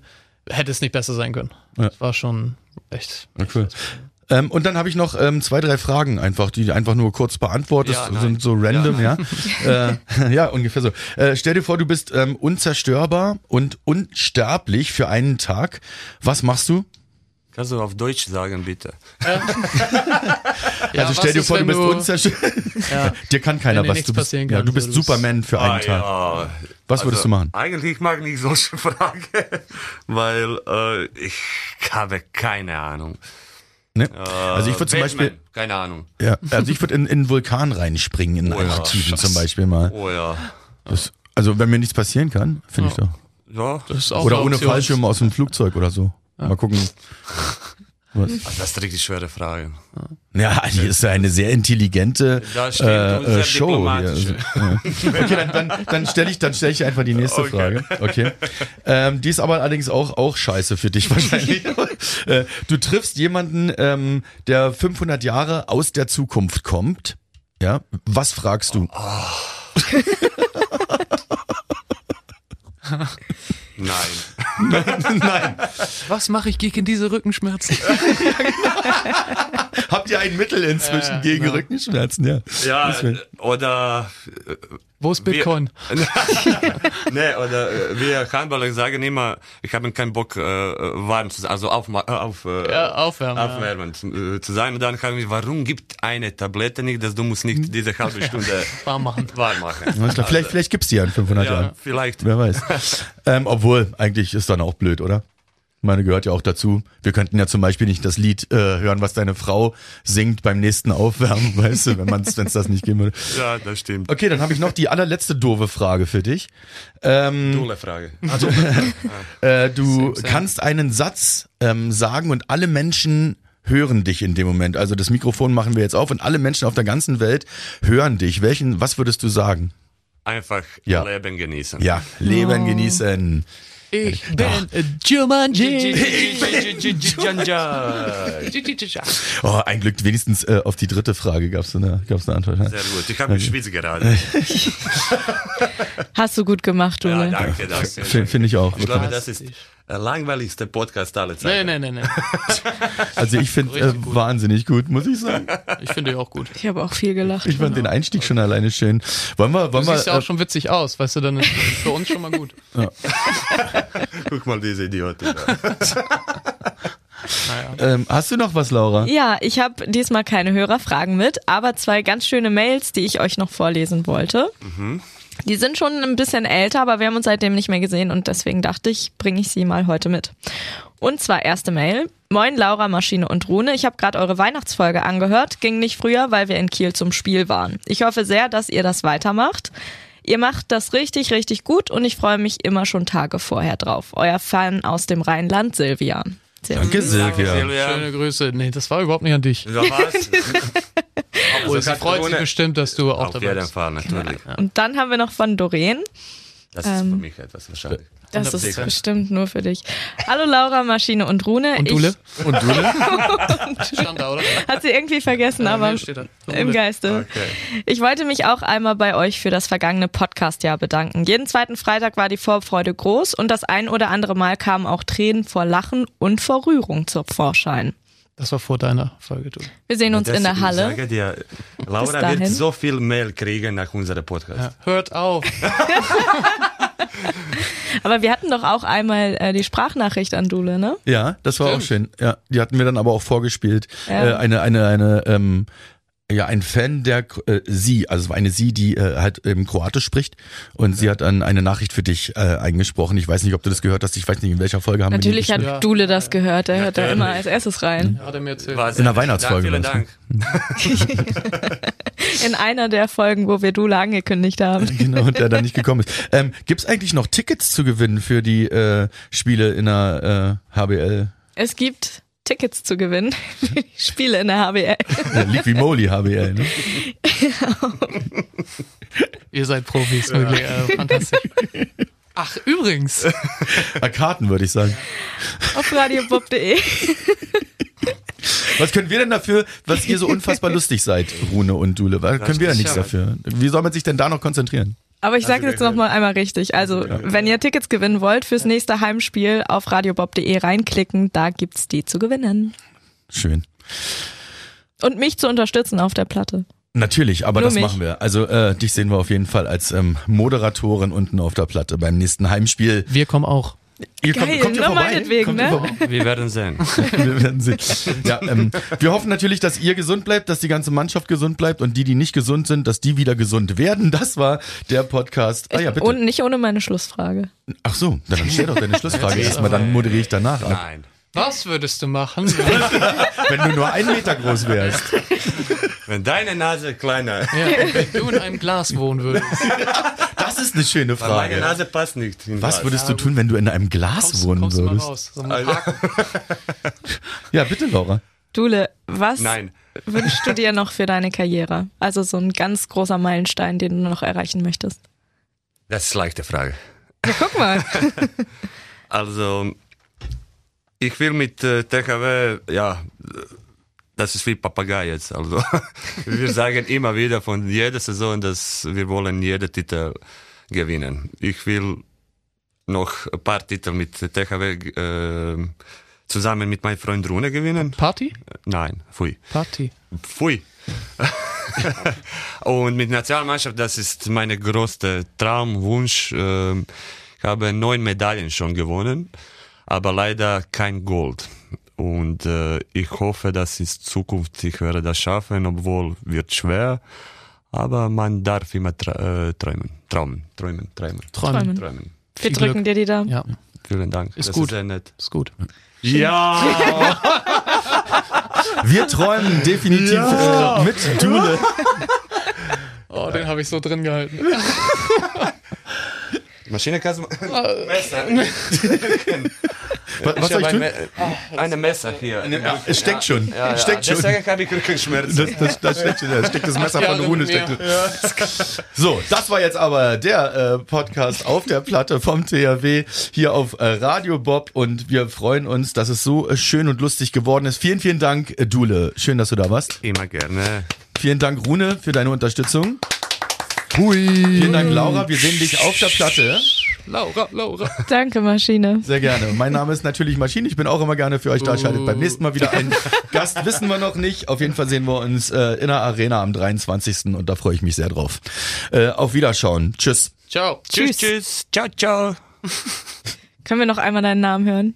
hätte es nicht besser sein können. Ja. Das war schon echt. Ja, cool. Ähm, und dann habe ich noch ähm, zwei, drei Fragen einfach, die du einfach nur kurz beantwortest, Ja, sind so random, ja. Ja, *laughs* äh, *laughs* ja ungefähr so. Äh, stell dir vor, du bist ähm, unzerstörbar und unsterblich für einen Tag. Was machst du? Kannst du auf Deutsch sagen, bitte? Ja, *laughs* also stell dir ist, vor, du bist unzerstörbar. Ja. *laughs* Dir kann keiner dir was. Du bist, passieren ja, kann, du bist Superman für einen Tag. Ah, ja. Was würdest du machen? Eigentlich mag ich solche Fragen, *laughs* weil äh, ich habe keine Ahnung. Ne? Äh, Also ich würde zum Batman, Beispiel, keine Ahnung. ja, also ich würde in, in einen Vulkan reinspringen, in Oh einen ja, aktiven zum Beispiel mal. Oh ja. Das, also wenn mir nichts passieren kann, finde ich doch. Ja, Das ist auch Oder ohne. Fallschirm aus dem Flugzeug oder so. Mal gucken. *laughs* Was? also das ist eine richtig schwere Frage. Ja, die ist ja eine sehr intelligente äh, äh, Show. Hier. Ja. Okay, dann, dann, dann stelle ich, dann stell ich einfach die nächste Okay. Frage. Okay. Ähm, die ist aber allerdings auch, auch scheiße für dich wahrscheinlich. *laughs* äh, du triffst jemanden, ähm, der 500 Jahre aus der Zukunft kommt. Ja, was fragst du? *laughs* Nein. *laughs* Nein. Was mache ich gegen diese Rückenschmerzen? *laughs* Habt ihr ein Mittel inzwischen ja, gegen genau. Rückenschmerzen? Ja. Ja, oder Wo ist Bitcoin? *laughs* nee, oder äh, wir Handballer sagen immer, ich habe keinen Bock, äh, warm zu sein, also auf, auf, äh, Ja, aufwärmen. ja. aufwärmen zu, äh, zu sein. Und dann haben wir, warum gibt eine Tablette nicht, dass du musst nicht diese halbe Stunde *laughs* Warm machen. warm machen. Klar. Vielleicht, vielleicht gibt's die ja in 500 Ja, Jahren. vielleicht. Wer weiß. *laughs* ähm, obwohl, eigentlich ist dann auch blöd, oder? Ich meine, gehört ja auch dazu. Wir könnten ja zum Beispiel nicht das Lied äh, hören, was deine Frau singt beim nächsten Aufwärmen, *laughs* weißt du, wenn man es das nicht geben würde. Ja, das stimmt. Okay, dann habe ich noch die allerletzte doofe Frage für dich. Ähm, Coole Frage. *laughs* äh, du kannst einen Satz ähm, sagen und alle Menschen hören dich in dem Moment. Also das Mikrofon machen wir jetzt auf und alle Menschen auf der ganzen Welt hören dich. Welchen, was würdest du sagen? Einfach Ja. Leben genießen. Ja, Leben genießen. Ich bin *laughs* Jumanji. Oh, ein Glück, wenigstens äh, auf die dritte Frage gab's eine, gab's eine Antwort. Sehr gut. Ich habe mich schwitze gerade. Hast du gut gemacht, Ja, Ole. danke. Das, Finde find ich auch. ich glaube, das ist der langweiligste Podcast aller Nee, Zeiten. nee, nee, nee. *laughs* Also ich finde äh, wahnsinnig gut, muss ich sagen. Ich finde die auch gut. Ich habe auch viel gelacht. Ich fand den Einstieg schon alleine schön. Wollen wir, Du wollen wir, siehst ja auch äh, schon witzig aus, weißt du, dann ist für uns schon mal gut. *laughs* Guck mal diese Idioten. Naja. ähm, hast du noch was, Laura? Ja, ich habe diesmal keine Hörerfragen mit, aber zwei ganz schöne Mails, die ich euch noch vorlesen wollte. Die sind schon ein bisschen älter, aber wir haben uns seitdem nicht mehr gesehen und deswegen dachte ich, bringe ich sie mal heute mit. Und zwar erste Mail. Moin Laura, Maschine und Rune. Ich habe gerade eure Weihnachtsfolge angehört. Ging nicht früher, weil wir in Kiel zum Spiel waren. Ich hoffe sehr, dass ihr das weitermacht. Ihr macht das richtig, richtig gut und ich freue mich immer schon Tage vorher drauf. Euer Fan aus dem Rheinland, Silvia. Sehr Danke, Silvia. Silvia. Schöne Grüße. Nee, das war überhaupt nicht an dich. Ja, was? *laughs* Obwohl, sie hat freut sich bestimmt, dass du auch Auf dabei jeden bist. Fall, natürlich. Und dann haben wir noch von Doreen. Das ist für mich etwas wahrscheinlich. Das ist 100%. bestimmt nur für dich. Hallo Laura, Maschine und Rune. Und Dule? Und du, ne? *laughs* Stand da, oder? Ich, hat sie irgendwie vergessen, aber im Geiste. Okay. Ich wollte mich auch einmal bei euch für das vergangene Podcastjahr bedanken. Jeden zweiten Freitag war die Vorfreude groß und das ein oder andere Mal kamen auch Tränen vor Lachen und vor Rührung zum Vorschein. Das war vor deiner Folge, du. Wir sehen uns Das- in der Ich Halle. sage dir, Laura wird so viel Mail kriegen nach unserem Podcast. Ja, hört auf. *laughs* Aber wir hatten doch auch einmal äh, die Sprachnachricht an Dule, ne? Ja, das war auch schön. Ja, die hatten wir dann aber auch vorgespielt. Ja. Äh, eine, eine, eine, ähm, ja, ein Fan der äh, sie, also es war eine sie, die äh, halt ähm, Kroatisch spricht und sie hat dann eine Nachricht für dich äh, eingesprochen. Ich weiß nicht, ob du das gehört hast. Ich weiß nicht, in welcher Folge haben Natürlich wir die hat Ja. Dule das gehört, der hört da immer als erstes rein. Hat er mir erzählt. War In der Weihnachtsfolge Vielen war's, Dank. *laughs* In einer der Folgen, wo wir Dule angekündigt haben. *laughs* Genau, und der da nicht gekommen ist. Ähm, Gibt es eigentlich noch Tickets zu gewinnen für die äh, Spiele in der äh, HBL? Es gibt Tickets zu gewinnen für die Spiele in der HBL. Ja, wie Moly HBL, ne? Ihr seid Profis, wirklich. Äh, fantastisch. Ach, übrigens. Karten, würde ich sagen. Auf radiobob.de. Was können wir denn dafür, was ihr so unfassbar lustig seid, Rune und Dule? Was können wir da nichts dafür? Wie soll man sich denn da noch konzentrieren? Aber ich sage jetzt noch mal einmal richtig. Also, wenn ihr Tickets gewinnen wollt fürs nächste Heimspiel, auf radiobob.de reinklicken, da gibt's die zu gewinnen. Schön. Und mich zu unterstützen auf der Platte. Natürlich, aber Nur das mich. machen wir. Also äh, dich sehen wir auf jeden Fall als ähm, Moderatorin unten auf der Platte beim nächsten Heimspiel. Wir kommen auch. Ihr Geil, kommt, kommt ihr ne, vorbei? meinetwegen, kommt ihr ne? vorbei? Wir werden sehen. *laughs* Wir werden sehen. Ja, ähm, wir hoffen natürlich, dass ihr gesund bleibt, dass die ganze Mannschaft gesund bleibt und die, die nicht gesund sind, dass die wieder gesund werden. Das war der Podcast. Ah ja, bitte. Und nicht ohne meine Schlussfrage. Ach so, dann stell doch deine Schlussfrage erstmal, dann moderiere ich danach ab. Nein. Was würdest du machen? *laughs* Wenn du nur einen Meter groß wärst. *laughs* Wenn deine Nase kleiner, ja, wenn du in einem Glas wohnen würdest. *laughs* Das ist eine schöne weil meine Frage. Nase passt nicht. Was Glas. würdest du tun, wenn du in einem Glas Kommst, wohnen kommst du mal würdest? raus. So ein Haken. *laughs* Ja, bitte, Laura. Dule, was Nein. wünschst du dir noch für deine Karriere? Also so ein ganz großer Meilenstein, den du noch erreichen möchtest. Das ist eine leichte Frage. Guck mal. *laughs* Also, ich will mit äh, THW, ja, das ist wie Papagei jetzt. Also, *laughs* wir sagen immer wieder von jeder Saison, dass wir wollen jeden Titel gewinnen. Ich will noch ein paar Titel mit THW äh, zusammen mit meinem Freund Rune gewinnen. Party? Nein, pfui. Party. Pfui. *laughs* Und mit Nationalmannschaft, das ist mein größter Traum, Wunsch. Ähm, Ich habe neun Medaillen schon gewonnen, aber leider kein Gold. Und äh, ich hoffe, dass in Zukunft ich werde das schaffen, obwohl wird schwer. Aber man darf immer tra äh, träumen, träumen, träumen, träumen, Träumen. Träumen. Wir Viel drücken Glück. dir die Daumen. Ja, Vielen Dank. Ist das gut. Ist sehr nett. ist gut. Ja! *laughs* Wir träumen definitiv äh, mit Dule. *laughs* Oh, den habe ich so drin gehalten. *laughs* Maschine kannst du. Messer. *laughs* Was, was ich soll ich tun? Me eine Messer hier. Ja, es steckt schon. Ja, ja. Steckt schon. Deswegen habe ich Rückenschmerzen. Das, das, das steckt schon. Da steckt das Messer Ja, von Rune. Steckt. So, das war jetzt aber der äh, Podcast auf der Platte vom THW hier auf äh, Radio Bob und wir freuen uns, dass es so äh, schön und lustig geworden ist. Vielen, vielen Dank, äh, Dule. Schön, dass du da warst. Immer gerne. Vielen Dank, Rune, für deine Unterstützung. Hui. Vielen Dank, Laura. Wir sehen dich auf der Platte. Laura, Laura. Danke, Maschine. Sehr gerne. Mein Name ist natürlich Maschine. Ich bin auch immer gerne für euch da. Schaltet beim nächsten Mal wieder ein. Gast wissen wir noch nicht. Auf jeden Fall sehen wir uns äh, in der Arena am 23. Und da freue ich mich sehr drauf. Äh, auf Wiederschauen. Tschüss. Ciao. Tschüss, tschüss. Ciao, ciao. Können wir noch einmal deinen Namen hören?